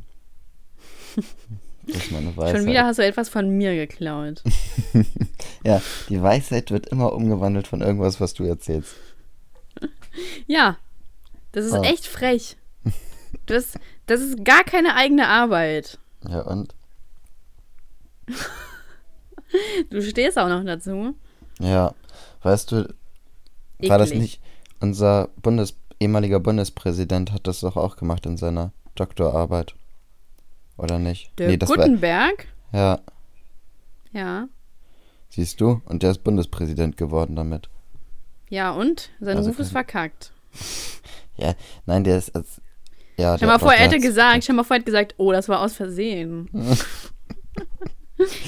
Das ist meine Weisheit. Schon wieder hast du etwas von mir geklaut. Ja, die Weisheit wird immer umgewandelt von irgendwas, was du erzählst. Ja. Das ist Ah. echt frech. Das, Das ist gar keine eigene Arbeit. Ja, und? Du stehst auch noch dazu. Ja, weißt du, war das Eklig. nicht unser Bundes ehemaliger Bundespräsident hat das doch auch gemacht in seiner Doktorarbeit. Oder nicht? Der das Gutenberg? war ja, Ja. siehst du, und der ist Bundespräsident geworden damit. Ja, und? Sein Also Ruf ist verkackt. Ja, nein, der ist als ja, Stell mal vor, er hätte gesagt, stell mal vor, er hätte gesagt, oh, das war aus Versehen.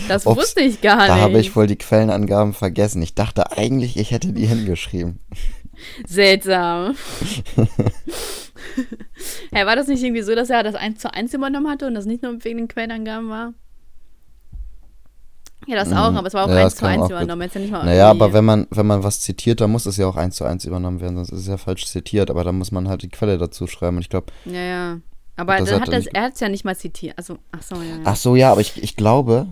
das Ups, wusste ich gar Da nicht. habe ich wohl die Quellenangaben vergessen. Ich dachte eigentlich, ich hätte die hingeschrieben. Seltsam. Hä, war das nicht irgendwie so, dass er das 1 zu 1 übernommen hatte und das nicht nur wegen den Quellenangaben war? Ja, das auch, Mhm. aber es war auch Ja, 1 das zu kann 1 auch gut- übernommen. Jetzt ja nicht mal Naja, aber wenn man, wenn man was zitiert, dann muss es ja auch eins zu eins übernommen werden, sonst ist es ja falsch zitiert, aber dann muss man halt die Quelle dazu schreiben. Und ich glaube, Ja, ja. Aber Das dann hat das, er hat es ja nicht mal zitiert. Also, ach so, ja. ja. ach so, ja, aber ich, ich glaube,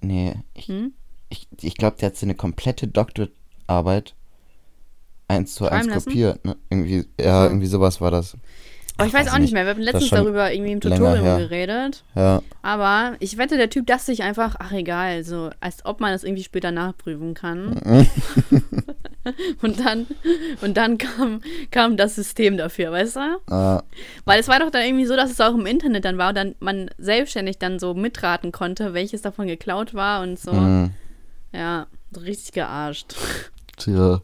nee, ich, Hm? ich, ich glaube, der hat seine komplette Doktorarbeit eins zu eins kopiert. Ne? Irgendwie, ja, So. irgendwie sowas war das. Aber ich Ach, weiß weiß auch nicht mehr. Wir haben letztens darüber irgendwie im Tutorial geredet. Ja, Aber ich wette, der Typ dachte sich einfach, ach egal, so als ob man das irgendwie später nachprüfen kann. und dann, und dann kam, kam das System dafür, weißt du? äh, Weil es war doch dann irgendwie so, dass es auch im Internet dann war und dann man selbstständig dann so mitraten konnte, welches davon geklaut war und so. mh, Ja, so richtig gearscht. tja.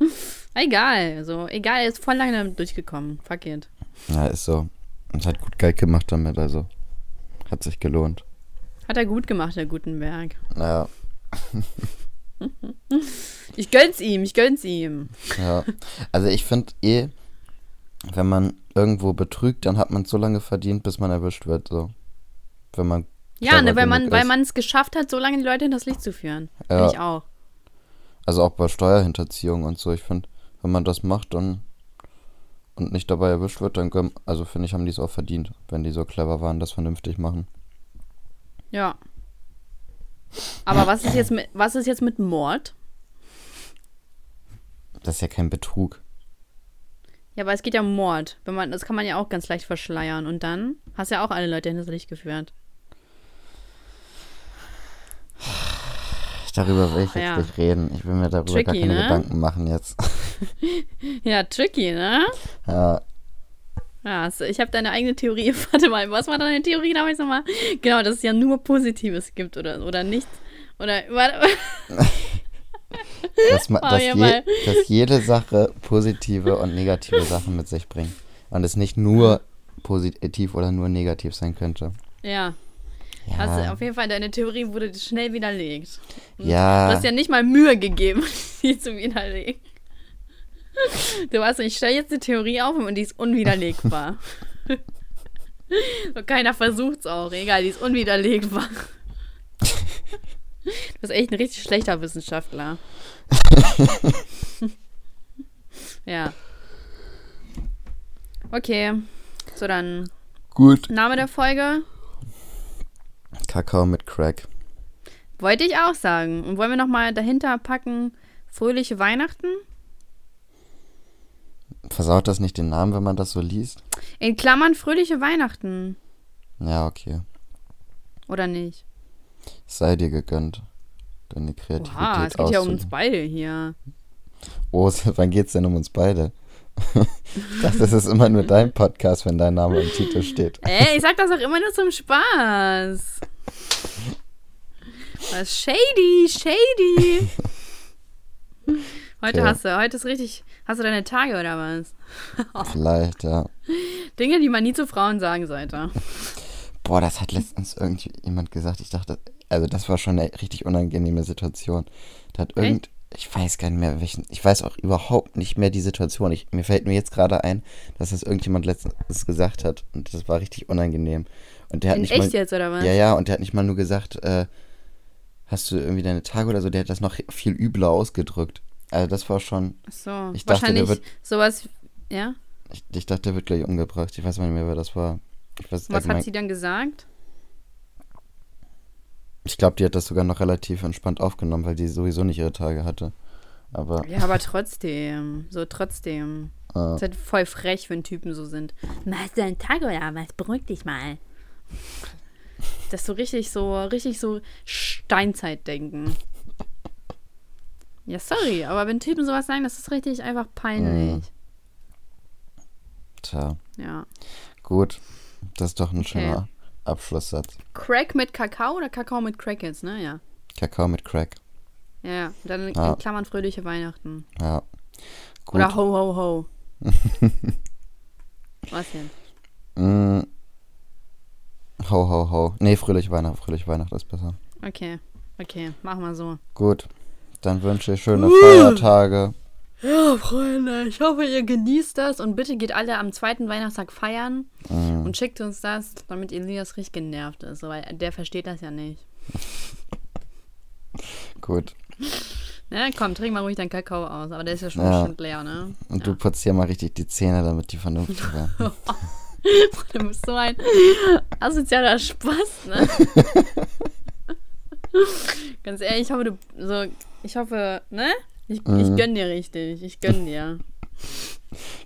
Egal, so, egal, er ist voll lange damit durchgekommen. Fuck it. Ja, ist so. Und hat gut Geld gemacht damit, also hat sich gelohnt. Hat er gut gemacht, der Gutenberg. Naja, Ich gönn's ihm, ich gönn's ihm. Ja, also ich finde eh, wenn man irgendwo betrügt, dann hat man so lange verdient, bis man erwischt wird. So, wenn man Ja, ne, weil man weil es geschafft hat, so lange die Leute hinters Licht zu führen. Ja. Finde ich auch. Also auch bei Steuerhinterziehung und so. Ich finde, wenn man das macht und und nicht dabei erwischt wird, dann also finde ich, haben die es auch verdient, wenn die so clever waren, das vernünftig machen. Ja. Aber was ist jetzt mit was ist jetzt mit Mord? Das ist ja kein Betrug. Ja, aber es geht ja um Mord. Wenn man, das kann man ja auch ganz leicht verschleiern. Und dann hast ja auch alle Leute hinters Licht geführt. Darüber will ich jetzt ja. nicht reden. Ich will mir darüber gar Tricky, keine ne? Gedanken machen jetzt. Ja, tricky, ne? ja, Ja, also ich habe deine eigene Theorie. Warte mal, was war deine Theorie damals nochmal? Genau, dass es ja nur Positives gibt oder, oder nichts. Oder, warte, dass, ma, Oh, dass, je, dass jede Sache positive und negative Sachen mit sich bringt. Und es nicht nur positiv oder nur negativ sein könnte. ja. Hast, Ja, auf jeden Fall, deine Theorie wurde schnell widerlegt. Du ja, hast ja nicht mal Mühe gegeben, sie zu widerlegen. Du weißt, ich stelle jetzt eine Theorie auf und die ist unwiderlegbar. Und keiner versucht's auch. Egal, die ist unwiderlegbar. Du bist echt ein richtig schlechter Wissenschaftler. ja. Okay. So, dann gut. Name der Folge. Kakao mit Crack. Wollte ich auch sagen. Und wollen wir nochmal dahinter packen, fröhliche Weihnachten? Versaut das nicht den Namen, wenn man das so liest? In Klammern fröhliche Weihnachten. Ja, okay. Oder nicht? Es sei dir gegönnt. Deine Kreativität Oha, es geht ja um uns beide hier. Oh, es- wann geht's denn um uns beide? dachte, das ist immer nur dein Podcast, wenn dein Name im Titel steht. Ey, ich sag das auch immer nur zum Spaß. Was shady, shady. Heute Okay. hast du, heute ist richtig, hast du deine Tage oder was? Vielleicht, ja. Dinge, die man nie zu Frauen sagen sollte. Boah, das hat letztens irgendwie jemand gesagt. Ich dachte, also das war schon eine richtig unangenehme Situation. Da hat irgend, ich weiß gar nicht mehr welchen, ich weiß auch überhaupt nicht mehr die Situation. Ich, mir fällt nur jetzt gerade ein, dass das irgendjemand letztens gesagt hat und das war richtig unangenehm. Und der hat In nicht echt mal, jetzt, oder was? ja, ja, und der hat nicht mal nur gesagt, äh, hast du irgendwie deine Tage oder so, der hat das noch viel übler ausgedrückt. Also das war schon, Ach so, Ich dachte, der wird- sowas, ja? ich, ich dachte, der wird gleich umgebracht. Ich weiß nicht mehr, wer das war. Weiß, Was hat sie dann gesagt? Ich glaube, die hat das sogar noch relativ entspannt aufgenommen, weil die sowieso nicht ihre Tage hatte. Aber Ja, aber trotzdem, so trotzdem. Ah. Das ist halt voll frech, wenn Typen so sind. Machst du einen Tag oder was? Beruhig dich mal. Das ist so richtig so, richtig so Steinzeitdenken. Ja, sorry, aber wenn Typen sowas sagen, das ist richtig einfach peinlich. Tja, Ja. gut. Das ist doch ein Okay. schöner Abschlusssatz. Crack mit Kakao oder Kakao mit Crackers, ne? Ja. Kakao mit Crack. Ja. Dann in. Klammern fröhliche Weihnachten. Ja. Gut. Oder ho, ho, ho. Was denn? Mm. Ho, ho, ho. Nee, fröhlich Weihnachten. Fröhlich Weihnachten ist besser. Okay. Okay, machen wir so. Gut. Dann wünsche ich schöne Feiertage. Ja, Freunde, ich hoffe, ihr genießt das und bitte geht alle am zweiten Weihnachtstag feiern Mm. und schickt uns das, damit Elias richtig genervt ist, weil der versteht das ja nicht. Gut. Ne, komm, trink mal ruhig deinen Kakao aus, aber der ist ja schon Ja. bestimmt leer, ne? Und du putzt hier mal richtig die Zähne, damit die vernünftig werden. Du bist so ein asozialer Spaß, ne? Ganz ehrlich, ich hoffe, du so, ich hoffe, ne? Ich, ich Mhm. gönn dir richtig. Ich gönn dir.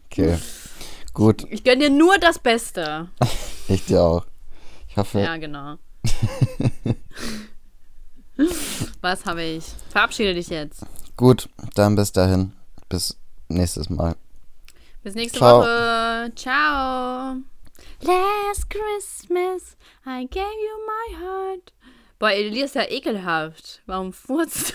Okay. Gut. Ich gönn dir nur das Beste. Ich dir auch. Ich hoffe, Ja, genau. Was habe ich? Verabschiede dich jetzt. gut. Dann bis dahin. Bis nächstes Mal. Bis nächste Ciao. Woche. Ciao. Last Christmas, I gave you my heart. Boah, Elias ist ja ekelhaft. Warum furzt du?